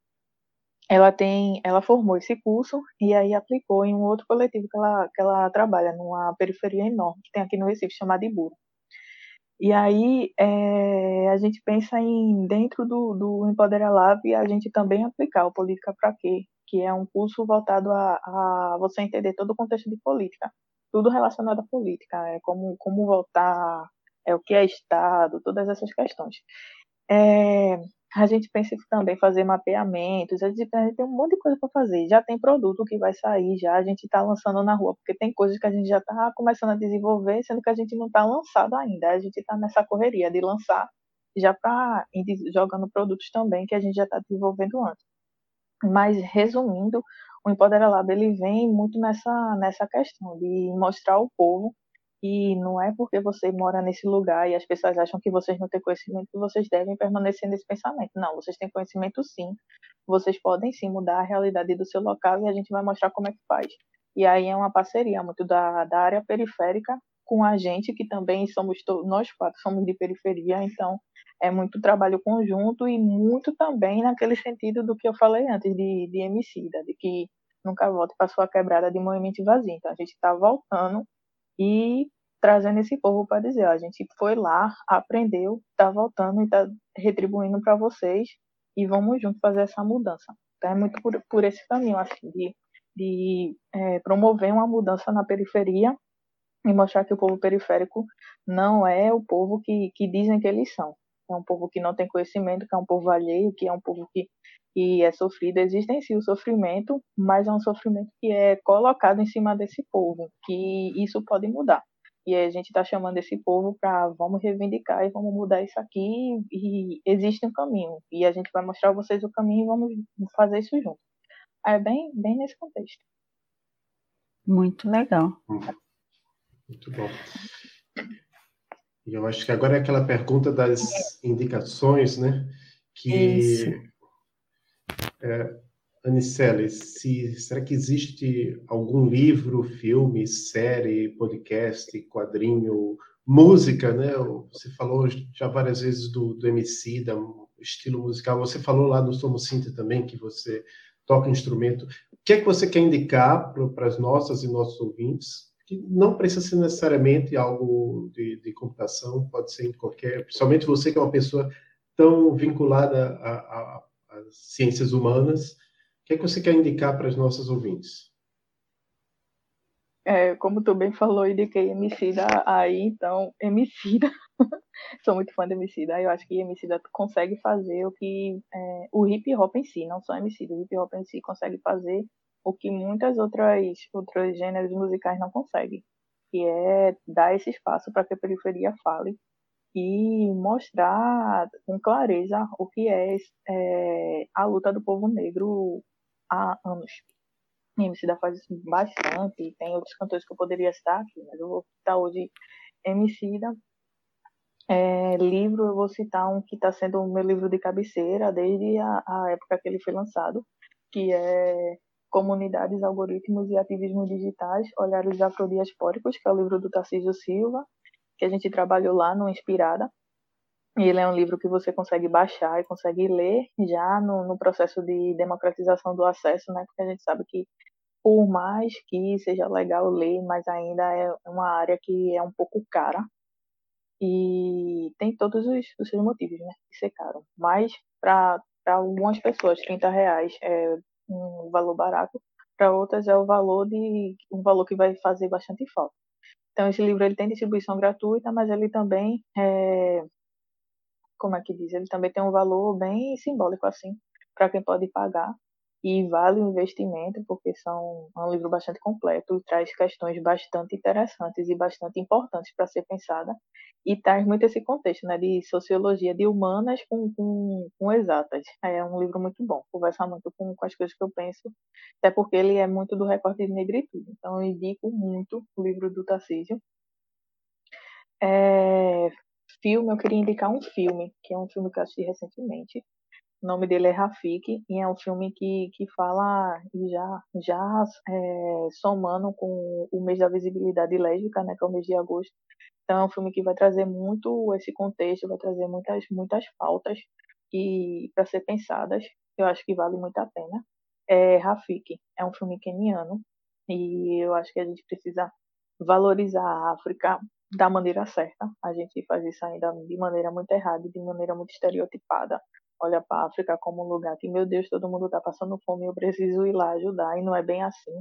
ela tem, ela formou esse curso e aí aplicou em um outro coletivo que ela, que ela trabalha, numa periferia enorme que tem aqui no Recife, chamada Iburo. E aí é, a gente pensa em, dentro do, do Empodera Lab, a gente também aplicar o Política para Quê? Que é um curso voltado a, a você entender todo o contexto de política tudo relacionado à política, é como, como votar, é o que é Estado, todas essas questões. É, a gente pensa também fazer mapeamentos, a gente, a gente tem um monte de coisa para fazer. Já tem produto que vai sair, já a gente está lançando na rua, porque tem coisas que a gente já está começando a desenvolver, sendo que a gente não está lançado ainda. A gente está nessa correria de lançar já para jogando produtos também que a gente já está desenvolvendo antes. Mas resumindo, o Empodera Lab ele vem muito nessa, nessa questão de mostrar ao povo que não é porque você mora nesse lugar e as pessoas acham que vocês não têm conhecimento que vocês devem permanecer nesse pensamento. Não, vocês têm conhecimento sim. Vocês podem sim mudar a realidade do seu local e a gente vai mostrar como é que faz. E aí é uma parceria muito da, da área periférica com a gente, que também somos, nós quatro somos de periferia, então é muito trabalho conjunto e muito também naquele sentido do que eu falei antes de, de Emicida, de que nunca volte para sua quebrada de movimento vazio. Então a gente está voltando e trazendo esse povo para dizer, ó, a gente foi lá, aprendeu, está voltando e está retribuindo para vocês e vamos juntos fazer essa mudança. Então é muito por, por esse caminho, assim, de, de é, promover uma mudança na periferia e mostrar que o povo periférico não é o povo que, que dizem que eles são é um povo que não tem conhecimento, que é um povo alheio, que é um povo que, que é sofrido. Existe em si o sofrimento, mas é um sofrimento que é colocado em cima desse povo, que isso pode mudar. E a gente está chamando esse povo para vamos reivindicar e vamos mudar isso aqui. E existe um caminho. E a gente vai mostrar a vocês o caminho e vamos fazer isso junto. É bem, bem nesse contexto. Muito legal. Muito bom. E eu acho que agora é aquela pergunta das indicações, né? Que é, Anicele, se, será que existe algum livro, filme, série, podcast, quadrinho, música, né? Você falou já várias vezes do, do MC, da estilo musical. Você falou lá no Somo Cinta também que você toca instrumento. O que é que você quer indicar para as nossas e nossos ouvintes? Que não precisa ser necessariamente algo de, de computação, pode ser em qualquer. Principalmente você que é uma pessoa tão vinculada às ciências humanas. O que é que você quer indicar para as nossas ouvintes? É, como tu bem falou, indiquei Emicida aí, então, Emicida, <laughs> sou muito fã de Emicida, eu acho que Emicida consegue fazer o que é, o hip hop em si, não só Emicida, o hip hop em si consegue fazer o que muitas outras outros gêneros musicais não conseguem, que é dar esse espaço para que a periferia fale e mostrar com clareza o que é, é a luta do povo negro há anos. Emicida faz isso bastante, tem outros cantores que eu poderia citar aqui, mas eu vou citar hoje Emicida. É, livro, eu vou citar um que está sendo o meu livro de cabeceira desde a, a, época que ele foi lançado, que é Comunidades, Algoritmos e Ativismo Digitais, Olhares Afrodiaspóricos, que é o livro do Tarcísio Silva, que a gente trabalhou lá no Inspirada. E ele é um livro que você consegue baixar e consegue ler já no, no processo de democratização do acesso, né? Porque a gente sabe que por mais que seja legal ler, mas ainda é uma área que é um pouco cara. E tem todos os, os seus motivos, né? De ser caro. Mas para algumas pessoas, 30 reais é um valor barato. Para outras é o valor de um valor que vai fazer bastante falta. Então esse livro ele tem distribuição gratuita, mas ele também é, como é que diz? Ele também tem um valor bem simbólico assim para quem pode pagar e vale o investimento porque são é um livro bastante completo e traz questões bastante interessantes e bastante importantes para ser pensada e traz muito esse contexto né, de sociologia de humanas com, com, com exatas. É um livro muito bom, conversa muito com, com as coisas que eu penso, até porque ele é muito do recorte de negritude. Então, eu indico muito o livro do Tarcísio. É, filme, eu queria indicar um filme, que é um filme que eu assisti recentemente, o nome dele é Rafik e é um filme que, que fala já, já é, somando com o mês da visibilidade lésbica, né, que é o mês de agosto. Então é um filme que vai trazer muito esse contexto, vai trazer muitas, muitas pautas e para ser pensadas. Eu acho que vale muito a pena. É Rafik, é um filme keniano e eu acho que a gente precisa valorizar a África da maneira certa. A gente faz isso ainda de maneira muito errada, de maneira muito estereotipada olha para a África como um lugar que, meu Deus, todo mundo está passando fome, eu preciso ir lá ajudar, e não é bem assim.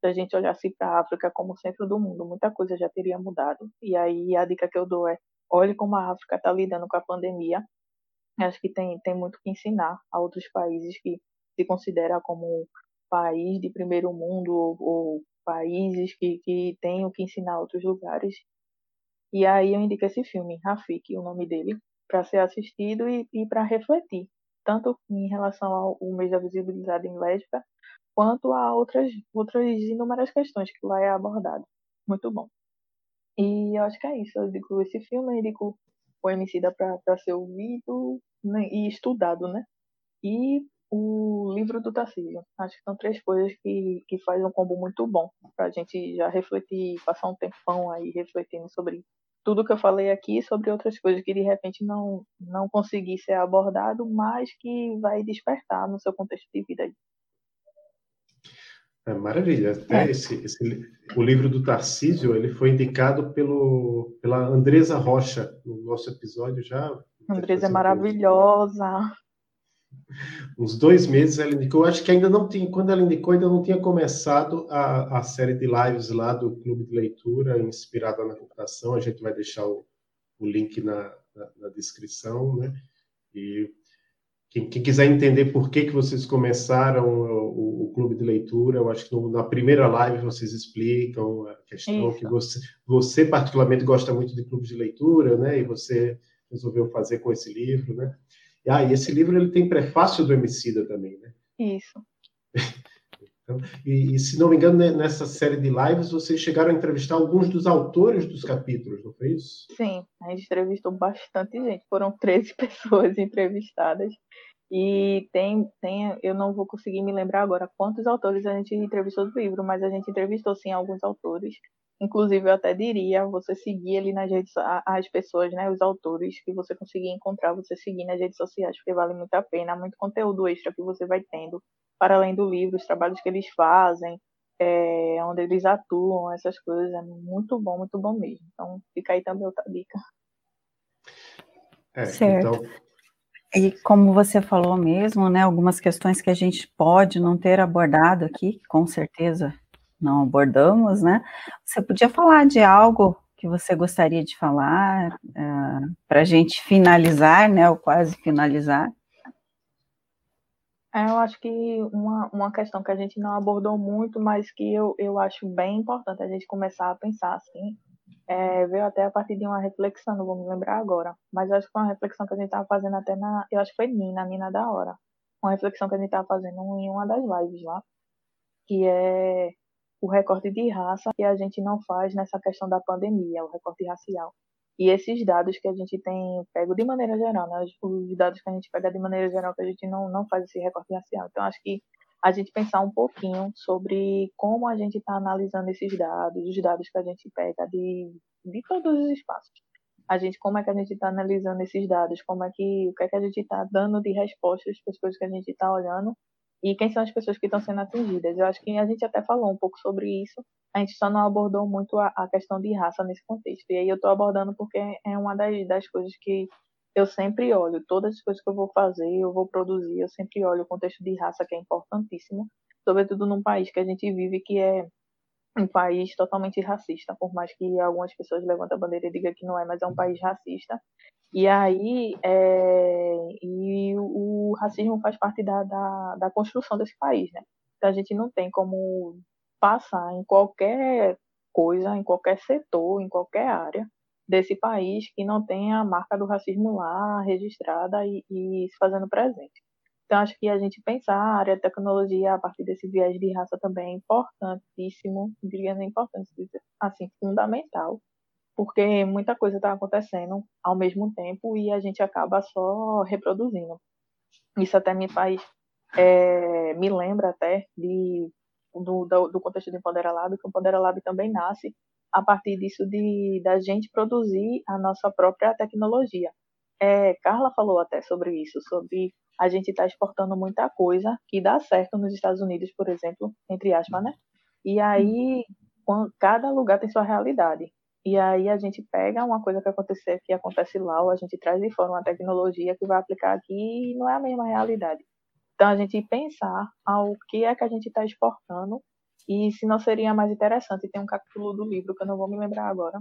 Se a gente olhasse para a África como centro do mundo, muita coisa já teria mudado. E aí a dica que eu dou é: olhe como a África está lidando com a pandemia. Acho que tem, tem muito que ensinar a outros países que se considera como país de primeiro mundo ou, ou países que, que têm o que ensinar a outros lugares. E aí eu indico esse filme, Rafik, o nome dele, para ser assistido e, e para refletir, tanto em relação ao mês da visibilidade em lésbica, quanto a outras, outras inúmeras questões que lá é abordado. Muito bom. E eu acho que é isso. Eu digo esse filme, eu indico o Emicida para ser ouvido né, e estudado, né? E o livro do Tarcísio. Acho que são três coisas que, que fazem um combo muito bom para a gente já refletir, passar um tempão aí refletindo sobre tudo que eu falei aqui sobre outras coisas que de repente não, não consegui ser abordado, mas que vai despertar no seu contexto de vida. É, maravilha. Até é. esse, esse, o livro do Tarcísio ele foi indicado pelo, pela Andresa Rocha no nosso episódio já. Andresa é maravilhosa uns dois meses ela indicou, acho que ainda não tinha, quando ela indicou, ainda não tinha começado a, a série de lives lá do Clube de Leitura, inspirada na computação, a gente vai deixar o, o link na, na, na, descrição, né? E quem, quem, quiser entender por que, que vocês começaram o, o Clube de Leitura, eu acho que no, na primeira live vocês explicam a questão Isso. que você, você particularmente gosta muito de clubes de leitura, né? E você resolveu fazer com esse livro, né? Ah, e esse livro ele tem prefácio do Emicida também, né? Isso. então, e, e, se não me engano, nessa série de lives, vocês chegaram a entrevistar alguns dos autores dos capítulos, não foi isso? Sim, a gente entrevistou bastante gente. Foram 13 <laughs> pessoas entrevistadas. E tem, tem, eu não vou conseguir me lembrar agora quantos autores a gente entrevistou do livro, mas a gente entrevistou sim alguns autores Inclusive, eu até diria você seguir ali nas redes as pessoas, né, os autores que você conseguir encontrar, você seguir nas redes sociais, porque vale muito a pena, muito conteúdo extra que você vai tendo, para além do livro, os trabalhos que eles fazem, é, onde eles atuam, essas coisas, é muito bom, muito bom mesmo. Então, fica aí também outra dica. É, certo. Então... E como você falou mesmo, né, algumas questões que a gente pode não ter abordado aqui, com certeza não abordamos, né? Você podia falar de algo que você gostaria de falar uh, é, para a gente finalizar, né, ou quase finalizar? É, eu acho que uma, uma questão que a gente não abordou muito, mas que eu, eu acho bem importante a gente começar a pensar assim, é, veio até a partir de uma reflexão, não vou me lembrar agora, mas eu acho que foi uma reflexão que a gente estava fazendo até na, eu acho que foi Nina, Nina da Hora, uma reflexão que a gente estava fazendo em uma das lives lá, que é o recorte de raça que a gente não faz nessa questão da pandemia, o recorte racial. E esses dados que a gente tem pego de maneira geral, né? os dados que a gente pega de maneira geral, que a gente não, não faz esse recorte racial. Então, acho que a gente pensar um pouquinho sobre como a gente está analisando esses dados, os dados que a gente pega de, de todos os espaços. A gente, como é que a gente está analisando esses dados, como é que, o que é que a gente está dando de respostas para as coisas que a gente está olhando e quem são as pessoas que estão sendo atingidas. Eu acho que a gente até falou um pouco sobre isso, a gente só não abordou muito a, a questão de raça nesse contexto. E aí eu estou abordando porque é uma das, das coisas que eu sempre olho. Todas as coisas que eu vou fazer, eu vou produzir, eu sempre olho o contexto de raça, que é importantíssimo, sobretudo num país que a gente vive que é um país totalmente racista, por mais que algumas pessoas levantem a bandeira e digam que não é, mas é um país racista. E aí, é, e o, racismo faz parte da, da, da, construção desse país, né? Então a gente não tem como passar em qualquer coisa, em qualquer setor, em qualquer área desse país que não tenha a marca do racismo lá registrada e, e se fazendo presente. Então, acho que a gente pensar a área de tecnologia a partir desse viés de raça também é importantíssimo, diria nem importante, assim, fundamental, porque muita coisa está acontecendo ao mesmo tempo e a gente acaba só reproduzindo. Isso até me faz, é, me lembra até de, do, do, contexto do Empodera que o Empodera também nasce a partir disso de da gente produzir a nossa própria tecnologia. É, Carla falou até sobre isso, sobre a gente estar tá exportando muita coisa que dá certo nos Estados Unidos, por exemplo, entre aspas, né? E aí, cada lugar tem sua realidade. E aí a gente pega uma coisa que acontece, que acontece lá, ou a gente traz de fora uma tecnologia que vai aplicar aqui e não é a mesma realidade. Então a gente pensar ao que é que a gente está exportando e se não seria mais interessante. Tem um capítulo do livro que eu não vou me lembrar agora,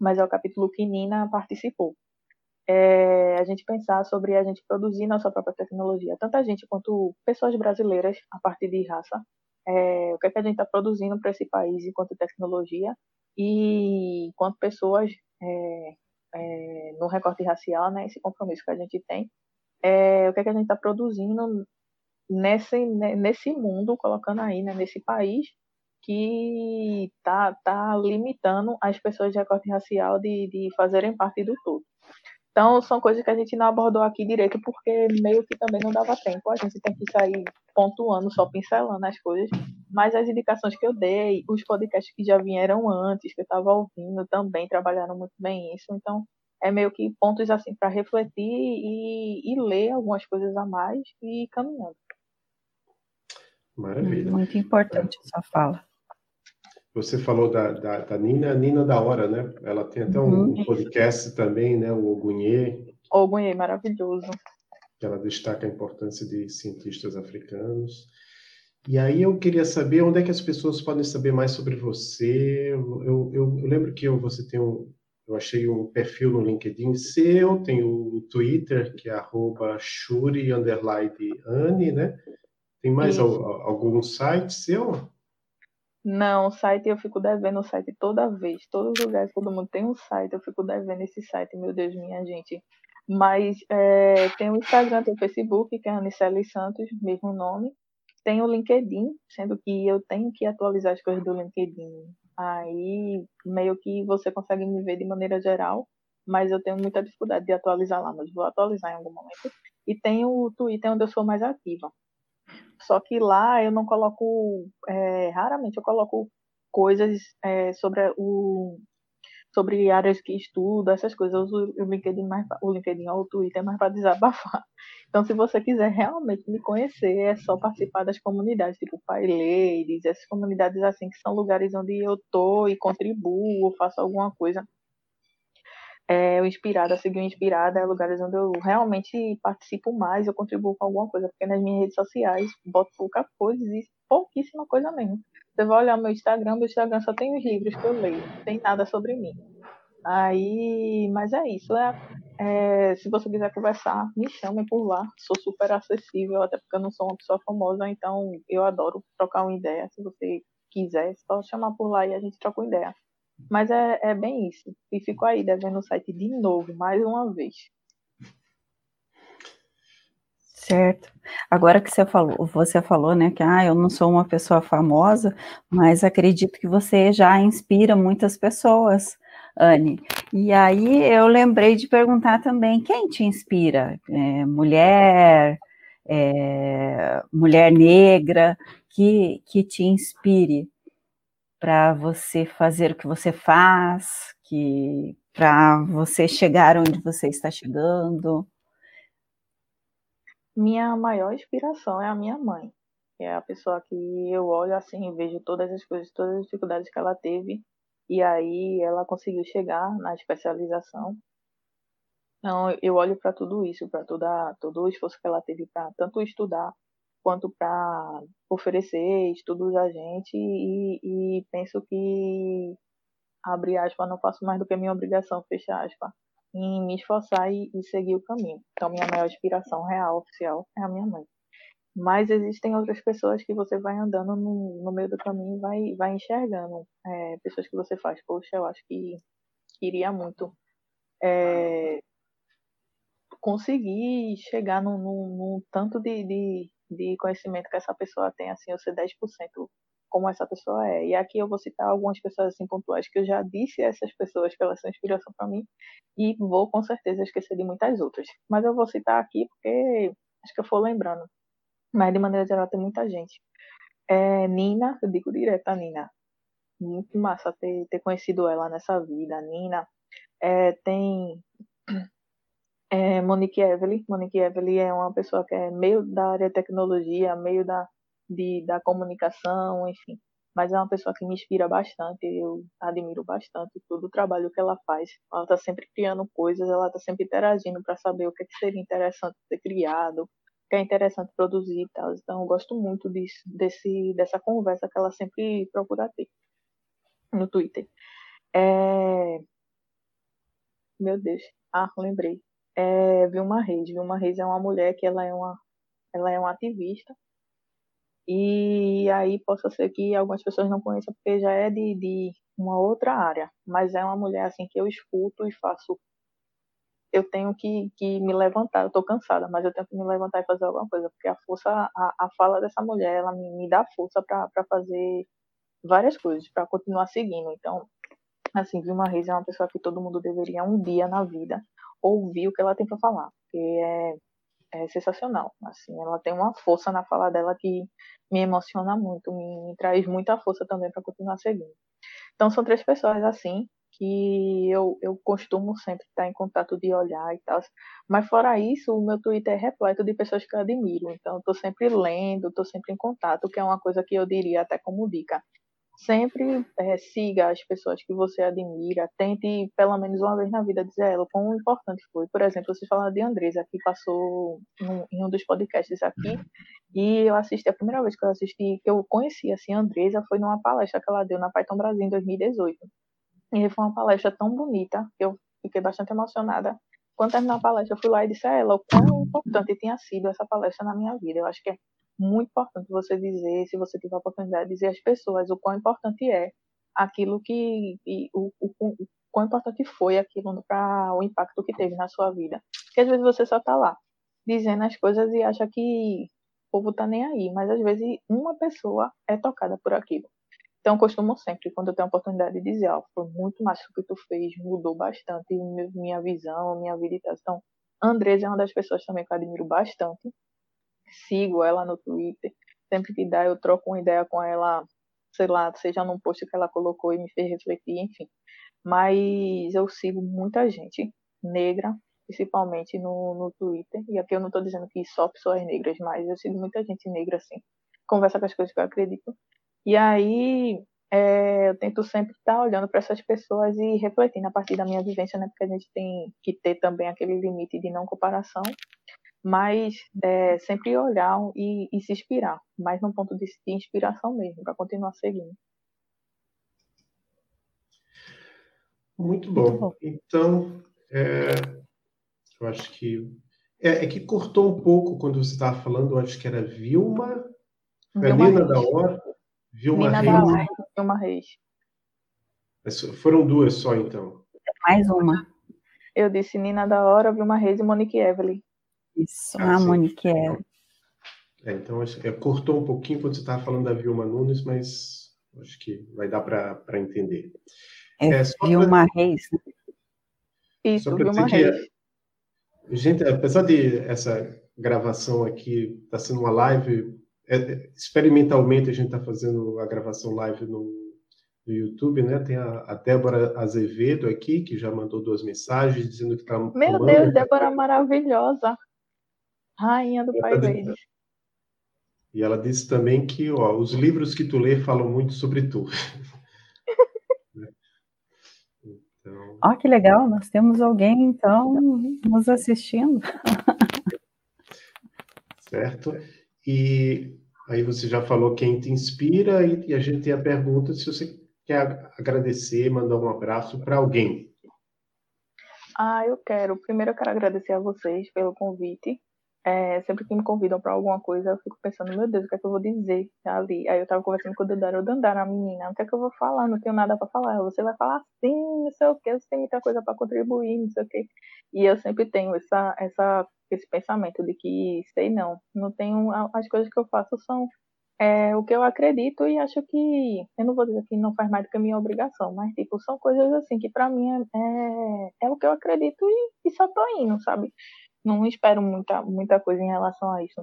mas é o capítulo que Nina participou. É, a gente pensar sobre a gente produzir nossa própria tecnologia, tanto a gente quanto pessoas brasileiras a partir de raça, é, o que, é que a gente está produzindo para esse país enquanto tecnologia e quanto pessoas é, é, no recorte racial, né, esse compromisso que a gente tem, é, o que, é que a gente está produzindo nesse, nesse mundo, colocando aí, né, nesse país que está tá limitando as pessoas de recorte racial de, de fazerem parte do todo. Então, são coisas que a gente não abordou aqui direito, porque meio que também não dava tempo. A gente tem que sair pontuando, só pincelando as coisas. Mas as indicações que eu dei, os podcasts que já vieram antes, que eu estava ouvindo, também trabalharam muito bem isso. Então, é meio que pontos assim para refletir e, e, ler algumas coisas a mais e ir caminhando. Maravilha. Muito importante essa fala. Você falou da, da, da Nina, Nina da Hora, né? Ela tem até um uhum. podcast também, né? O Ogunhê. Ogunhê, maravilhoso. Que ela destaca a importância de cientistas africanos. E aí eu queria saber onde é que as pessoas podem saber mais sobre você. Eu, eu, eu lembro que eu, você tem um, eu achei um perfil no LinkedIn seu, tem o Twitter, que é arroba shuri, né? Tem mais algum site seu? Não, o site eu fico devendo o site toda vez. Todos os lugares, todo mundo tem um site, eu fico devendo esse site, meu Deus, minha gente. Mas é, tem o Instagram, tem o Facebook, que é Anicele Santos, mesmo nome. Tem o LinkedIn, sendo que eu tenho que atualizar as coisas do LinkedIn. Aí meio que você consegue me ver de maneira geral, mas eu tenho muita dificuldade de atualizar lá, mas vou atualizar em algum momento. E tem o Twitter, onde eu sou mais ativa. Só que lá eu não coloco, é, raramente eu coloco coisas é, sobre o sobre áreas que estudo, essas coisas. Eu uso o LinkedIn mais o LinkedIn ou o Twitter mais para desabafar. <laughs> Então, se você quiser realmente me conhecer, é só participar das comunidades, tipo Pai Ladies, essas comunidades assim que são lugares onde eu tô e contribuo, faço alguma coisa. É, o Inspirada, seguir o Inspirada, é lugares onde eu realmente participo mais, eu contribuo com alguma coisa, porque nas minhas redes sociais boto pouca coisa e pouquíssima coisa mesmo. Você vai olhar meu Instagram, meu Instagram só tem os livros que eu leio, não tem nada sobre mim. Aí, mas é isso. É, é, se você quiser conversar, me chame por lá. Sou super acessível, até porque eu não sou uma pessoa famosa, então eu adoro trocar uma ideia. Se você quiser, é só chamar por lá e a gente troca uma ideia. Mas é, é bem isso. E fico aí devendo o site de novo, mais uma vez. Certo. Agora que você falou, você falou, né, que ah, eu não sou uma pessoa famosa, mas acredito que você já inspira muitas pessoas, Anne. E aí eu lembrei de perguntar também, quem te inspira? É, mulher, é, mulher negra, que, que te inspire para você fazer o que você faz, que para você chegar onde você está chegando? Minha maior inspiração é a minha mãe, que é a pessoa que eu olho assim e vejo todas as coisas, todas as dificuldades que ela teve, e aí ela conseguiu chegar na especialização. Então, eu olho para tudo isso, para todo o esforço que ela teve para tanto estudar quanto para oferecer estudos a gente e, e penso que abre aspas, não faço mais do que minha obrigação, fecha aspas em me esforçar e, e seguir o caminho. Então, minha maior inspiração real, oficial, é a minha mãe. Mas existem outras pessoas que você vai andando no, no meio do caminho e vai, vai enxergando. É, pessoas que você faz, poxa, eu acho que queria muito é, conseguir chegar num, num, num tanto de, de, de, conhecimento que essa pessoa tem, assim, eu ser 10% como essa pessoa é. E aqui eu vou citar algumas pessoas assim pontuais que eu já disse a essas pessoas que elas são inspiração para mim e vou com certeza esquecer de muitas outras. Mas eu vou citar aqui porque acho que eu for lembrando. Mas de maneira geral tem muita gente. É, Nina, eu digo direto a Nina. Muito massa ter, ter conhecido ela nessa vida. Nina é, tem é, Monique Evely. Monique Evely é uma pessoa que é meio da área de tecnologia, meio da de, da comunicação, enfim. Mas é uma pessoa que me inspira bastante, eu admiro bastante todo o trabalho que ela faz. Ela está sempre criando coisas, ela está sempre interagindo para saber o que, é que seria interessante ser criado, o que é interessante produzir e tal. Então, eu gosto muito disso, desse, dessa conversa que ela sempre procura ter no Twitter. É... Meu Deus. Ah, lembrei. É, Vilma Reis. Vilma Reis é uma mulher que ela é uma, ela é uma ativista. E aí possa ser que algumas pessoas não conheçam porque já é de, de uma outra área, mas é uma mulher assim que eu escuto e faço. Eu tenho que, que me levantar, eu estou cansada, mas eu tenho que me levantar e fazer alguma coisa, porque a força, a, a fala dessa mulher, ela me, me dá força para fazer várias coisas, para continuar seguindo. Então, assim, Vilma Reis é uma pessoa que todo mundo deveria um dia na vida ouvir o que ela tem para falar, porque é é sensacional. Assim, ela tem uma força na fala dela que me emociona muito, me, me traz muita força também para continuar seguindo. Então são três pessoas assim que eu, eu costumo sempre estar em contato de olhar e tal. Mas fora isso, o meu Twitter é repleto de pessoas que eu admiro. Então, estou sempre lendo, estou sempre em contato, que é uma coisa que eu diria até como dica sempre é, siga as pessoas que você admira, tente pelo menos uma vez na vida dizer a ela quão importante foi. Por exemplo, você fala de Andresa, que passou num, em um dos podcasts aqui, e eu assisti, a primeira vez que eu assisti, que eu conheci assim, a Andresa foi numa palestra que ela deu na Python Brasil em 2018. E foi uma palestra tão bonita, que eu fiquei bastante emocionada. Quando terminou a palestra, eu fui lá e disse a ela o quão importante tinha sido essa palestra na minha vida. Eu acho que é muito importante você dizer, se você tiver a oportunidade, dizer às pessoas o quão importante é aquilo que, e, o, o, o quão importante foi aquilo para o impacto que teve na sua vida. Porque às vezes você só está lá dizendo as coisas e acha que o povo tá nem aí, mas às vezes uma pessoa é tocada por aquilo. Então, eu costumo sempre, quando eu tenho a oportunidade de dizer, ó, oh, foi muito mais o que tu fez, mudou bastante minha visão, minha vida e tal. Então, Andresa é uma das pessoas também que eu admiro bastante sigo ela no Twitter. Sempre que dá, eu troco uma ideia com ela sei lá, seja num post que ela colocou e me fez refletir, enfim. Mas eu sigo muita gente negra, principalmente no, no Twitter, e aqui eu não estou dizendo que só pessoas negras, mas eu sigo muita gente negra, assim, conversa com as coisas que eu acredito. E aí é, eu tento sempre estar olhando para essas pessoas e refletindo a partir da minha vivência, né? Porque a gente tem que ter também aquele limite de não comparação, mas é, sempre olhar e, e, se inspirar, mais num ponto de, de inspiração mesmo, para continuar seguindo. Muito bom. Então, é, eu acho que é, é, que cortou um pouco quando você estava falando, eu acho que era Vilma, Vilma Nina da Hora, Vilma Nina Reis. Da Hora, Vilma Reis. Foram duas só, então. Mais uma. Eu disse Nina da Hora, Vilma Reis e Monique Evelyn. Isso, ah, a Monique Evelyn. É, então, é, cortou um pouquinho quando você estava falando da Vilma Nunes, mas acho que vai dar para entender. É, é Vilma pra... Reis. Né? Isso, só Vilma Reis. Que, gente, apesar de essa gravação aqui estar tá sendo uma live, é, experimentalmente a gente está fazendo a gravação live no, no YouTube, né? Tem a, a, Débora Azevedo aqui, que já mandou duas mensagens dizendo que está. Meu amando. Deus, Débora maravilhosa! Rainha do Pai deles. E ela disse também que ó, os livros que tu lê falam muito sobre tu. <laughs> Então... Ó, que legal, nós temos alguém, então, nos assistindo. certo. E aí você já falou quem te inspira e, e a gente tem a pergunta se você quer agradecer, mandar um abraço para alguém. Ah, eu quero. Primeiro eu quero agradecer a vocês pelo convite. É, sempre que me convidam para alguma coisa, eu fico pensando, meu Deus, o que é que eu vou dizer ali? Aí eu tava conversando com o Dandara, o Dandara, a menina, o que é que eu vou falar? Não tenho nada para falar. Você vai falar assim, não sei o que, você tem muita coisa para contribuir, não sei o que. E eu sempre tenho essa, essa, esse pensamento de que, sei não, não tenho, as coisas que eu faço são é, o que eu acredito e acho que, eu não vou dizer que não faz mais do que a minha obrigação, mas, tipo, são coisas assim que para mim é, é, é, o que eu acredito e, e só tô indo, sabe? Não espero muita, muita coisa em relação a isso.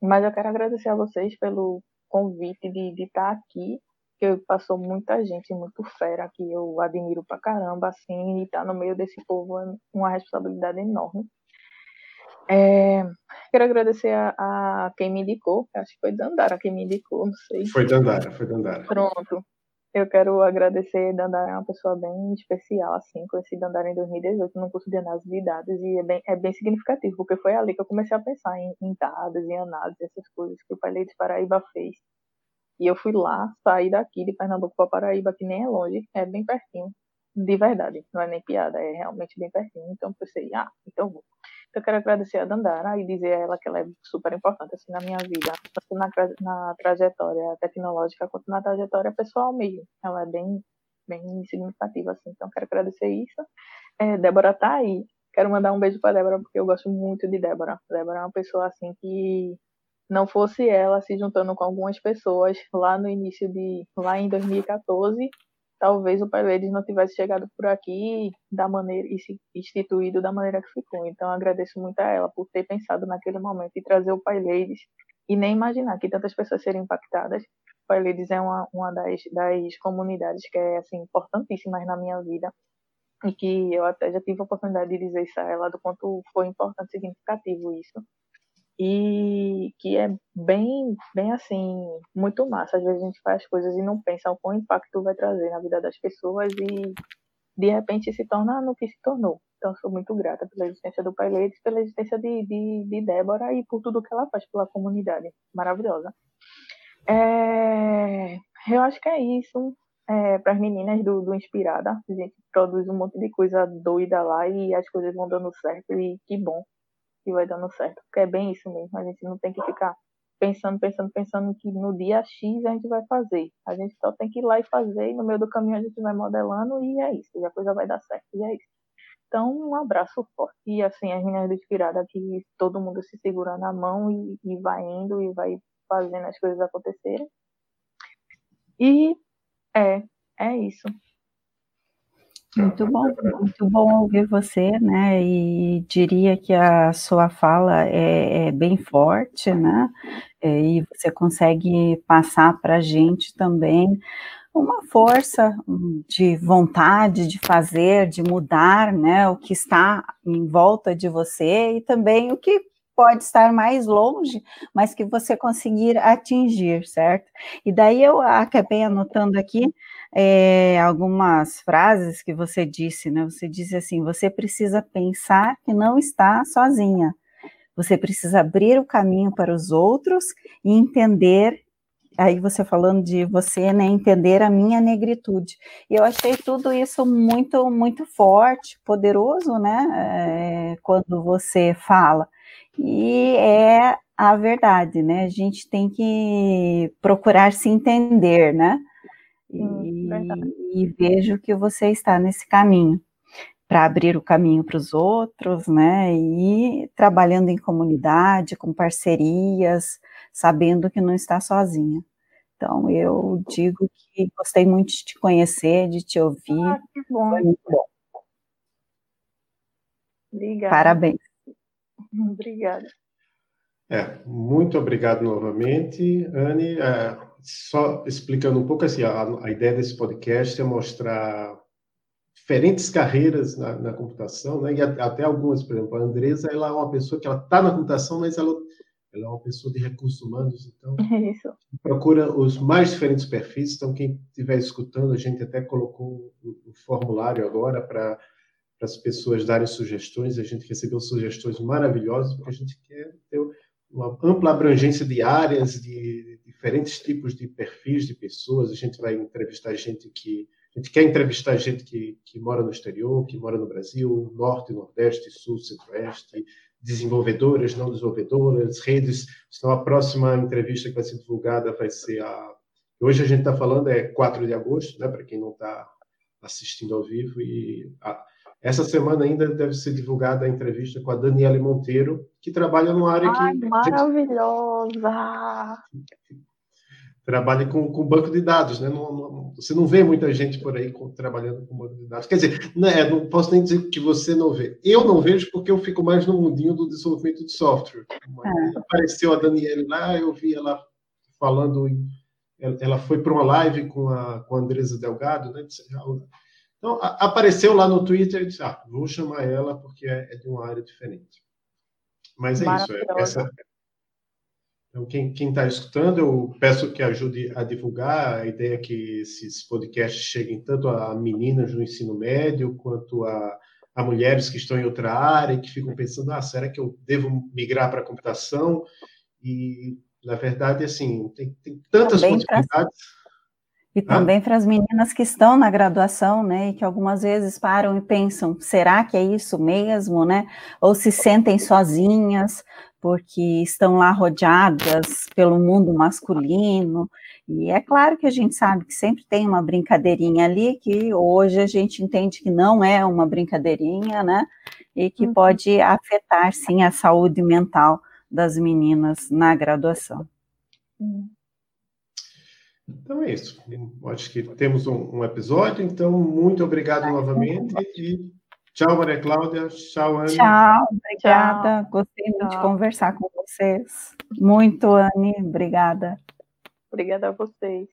Mas eu quero agradecer a vocês pelo convite de, de estar aqui, que passou muita gente muito fera, que eu admiro pra caramba, assim, e estar tá no meio desse povo é uma responsabilidade enorme. É, quero agradecer a, a, quem me indicou, acho que foi Dandara quem me indicou, não sei. Foi Dandara, foi Dandara. Pronto. Eu quero agradecer Dandara, é uma pessoa bem especial, assim, conheci Dandara em 2018 no curso de análise de dados e é bem, é bem significativo, porque foi ali que eu comecei a pensar em, em dados, em análise, essas coisas que o Pai de Paraíba fez. E eu fui lá, saí daqui de Pernambuco para Paraíba, que nem é longe, é bem pertinho, de verdade, não é nem piada, é realmente bem pertinho. Então pensei, ah, então vou. Eu quero agradecer a Dandara e dizer a ela que ela é super importante assim, na minha vida, tanto na, na trajetória tecnológica quanto na trajetória pessoal mesmo. Ela é bem, bem significativa, assim. Então, quero agradecer isso. É, Débora tá aí. Quero mandar um beijo para Débora, porque eu gosto muito de Débora. Débora é uma pessoa, assim, que não fosse ela se juntando com algumas pessoas lá no início de, lá em 2014, talvez o Pai Ladies não tivesse chegado por aqui da maneira e se instituído da maneira que ficou. Então agradeço muito a ela por ter pensado naquele momento e trazer o Pai Ladies e nem imaginar que tantas pessoas seriam impactadas. O Pai Ladies é uma, uma das, das comunidades que é assim importantíssimas na minha vida e que eu até já tive a oportunidade de dizer isso a ela do quanto foi importante e significativo isso e que é bem, bem assim, muito massa. Às vezes a gente faz coisas e não pensa quão impacto vai trazer na vida das pessoas e de repente se torna no que se tornou. Então sou muito grata pela existência do Pai Leite, pela existência de, de, de Débora e por tudo que ela faz pela comunidade. Maravilhosa. É, eu acho que é isso. É, para as meninas do, do Inspirada, a gente produz um monte de coisa doida lá e as coisas vão dando certo e que bom que vai dando certo. Porque é bem isso mesmo. A gente não tem que ficar pensando, pensando, pensando que no dia X a gente vai fazer. A gente só tem que ir lá e fazer, e no meio do caminho a gente vai modelando e é isso. E a coisa vai dar certo, e é isso. Então, um abraço forte. E assim, as meninas inspiradas que todo mundo se segura na mão e, e vai indo e vai fazendo as coisas acontecerem. E é, é isso. Muito bom, muito bom ouvir você, né? E diria que a sua fala é, é bem forte, né? É, e você consegue passar para a gente também uma força de vontade de fazer, de mudar, né? O que está em volta de você e também o que pode estar mais longe, mas que você conseguir atingir, certo? E daí eu acabei anotando aqui é, algumas frases que você disse, né? Você disse assim: você precisa pensar que não está sozinha. Você precisa abrir o caminho para os outros e entender. Aí você falando de você, né, entender a minha negritude. E eu achei tudo isso muito, muito forte, poderoso, né, é, quando você fala. E é a verdade, né? A gente tem que procurar se entender, né? E, e vejo que você está nesse caminho para abrir o caminho para os outros, né? E trabalhando em comunidade, com parcerias, sabendo que não está sozinha. Então, eu digo que gostei muito de te conhecer, de te ouvir. Ah, que bom. Foi muito bom. Obrigada. Parabéns. <laughs> Obrigada. É, muito obrigado novamente, Anne. É, só explicando um pouco assim, a, a, ideia desse podcast é mostrar diferentes carreiras na, na computação, né? E até algumas, por exemplo, a Andresa, ela é uma pessoa que ela está na computação, mas ela, ela é uma pessoa de recursos humanos, então <laughs> Isso. procura os mais diferentes perfis. Então, quem estiver escutando, a gente até colocou o, o formulário agora para as pessoas darem sugestões. A gente recebeu sugestões maravilhosas, porque a gente quer ter uma ampla abrangência de áreas, de diferentes tipos de perfis de pessoas. A gente vai entrevistar gente que a gente quer entrevistar gente que, que mora no exterior, que mora no Brasil, norte, nordeste, sul, centro-oeste, desenvolvedoras, não desenvolvedoras, redes. Então, a próxima entrevista que vai ser divulgada vai ser a. Hoje a gente está falando é 4 de agosto, né, para quem não está assistindo ao vivo, e a, essa semana ainda deve ser divulgada a entrevista com a Daniela Monteiro, que trabalha numa área Ai, que. Maravilhosa! Trabalha com, com banco de dados, né? Não, não, você não vê muita gente por aí com, trabalhando com banco de dados. Quer dizer, não, é, não posso nem dizer que você não vê. Eu não vejo porque eu fico mais no mundinho do desenvolvimento de software. É. Apareceu a Daniela lá, eu vi ela falando. Ela foi para uma live com a, com a Andresa Delgado, né? Então, a, apareceu lá no Twitter e disse: ah, vou chamar ela porque é, é de uma área diferente. Mas é isso. É, essa... Então, quem está escutando, eu peço que ajude a divulgar a ideia que esses podcasts cheguem tanto a meninas no ensino médio quanto a, a mulheres que estão em outra área e que ficam pensando: ah, será que eu devo migrar para a computação? E, na verdade, assim, tem, tem tantas Também possibilidades. Pra e também para as meninas que estão na graduação, né, e que algumas vezes param e pensam, será que é isso mesmo, né? Ou se sentem sozinhas porque estão lá rodeadas pelo mundo masculino. E é claro que a gente sabe que sempre tem uma brincadeirinha ali que hoje a gente entende que não é uma brincadeirinha, né? E que uhum. pode afetar sim a saúde mental das meninas na graduação. Uhum. Então é isso. Acho que temos um, um episódio. Então, muito obrigado novamente. E tchau, Maria Cláudia. Tchau, Anne. Tchau, obrigada. Tchau. Gostei muito de conversar com vocês. Muito, Anne. Obrigada. Obrigada a vocês.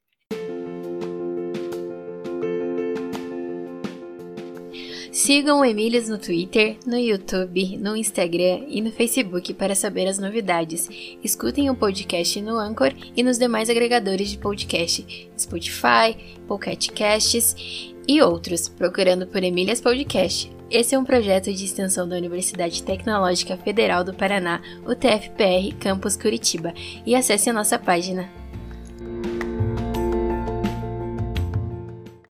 Sigam o Emílias no Twitter, no YouTube, no Instagram e no Facebook para saber as novidades. Escutem o podcast no Anchor e nos demais agregadores de podcast, Spotify, Pocket Casts e outros, procurando por Emílias Podcast. Esse é um projeto de extensão da Universidade Tecnológica Federal do Paraná, UTFPR, Campus Curitiba, e acesse a nossa página.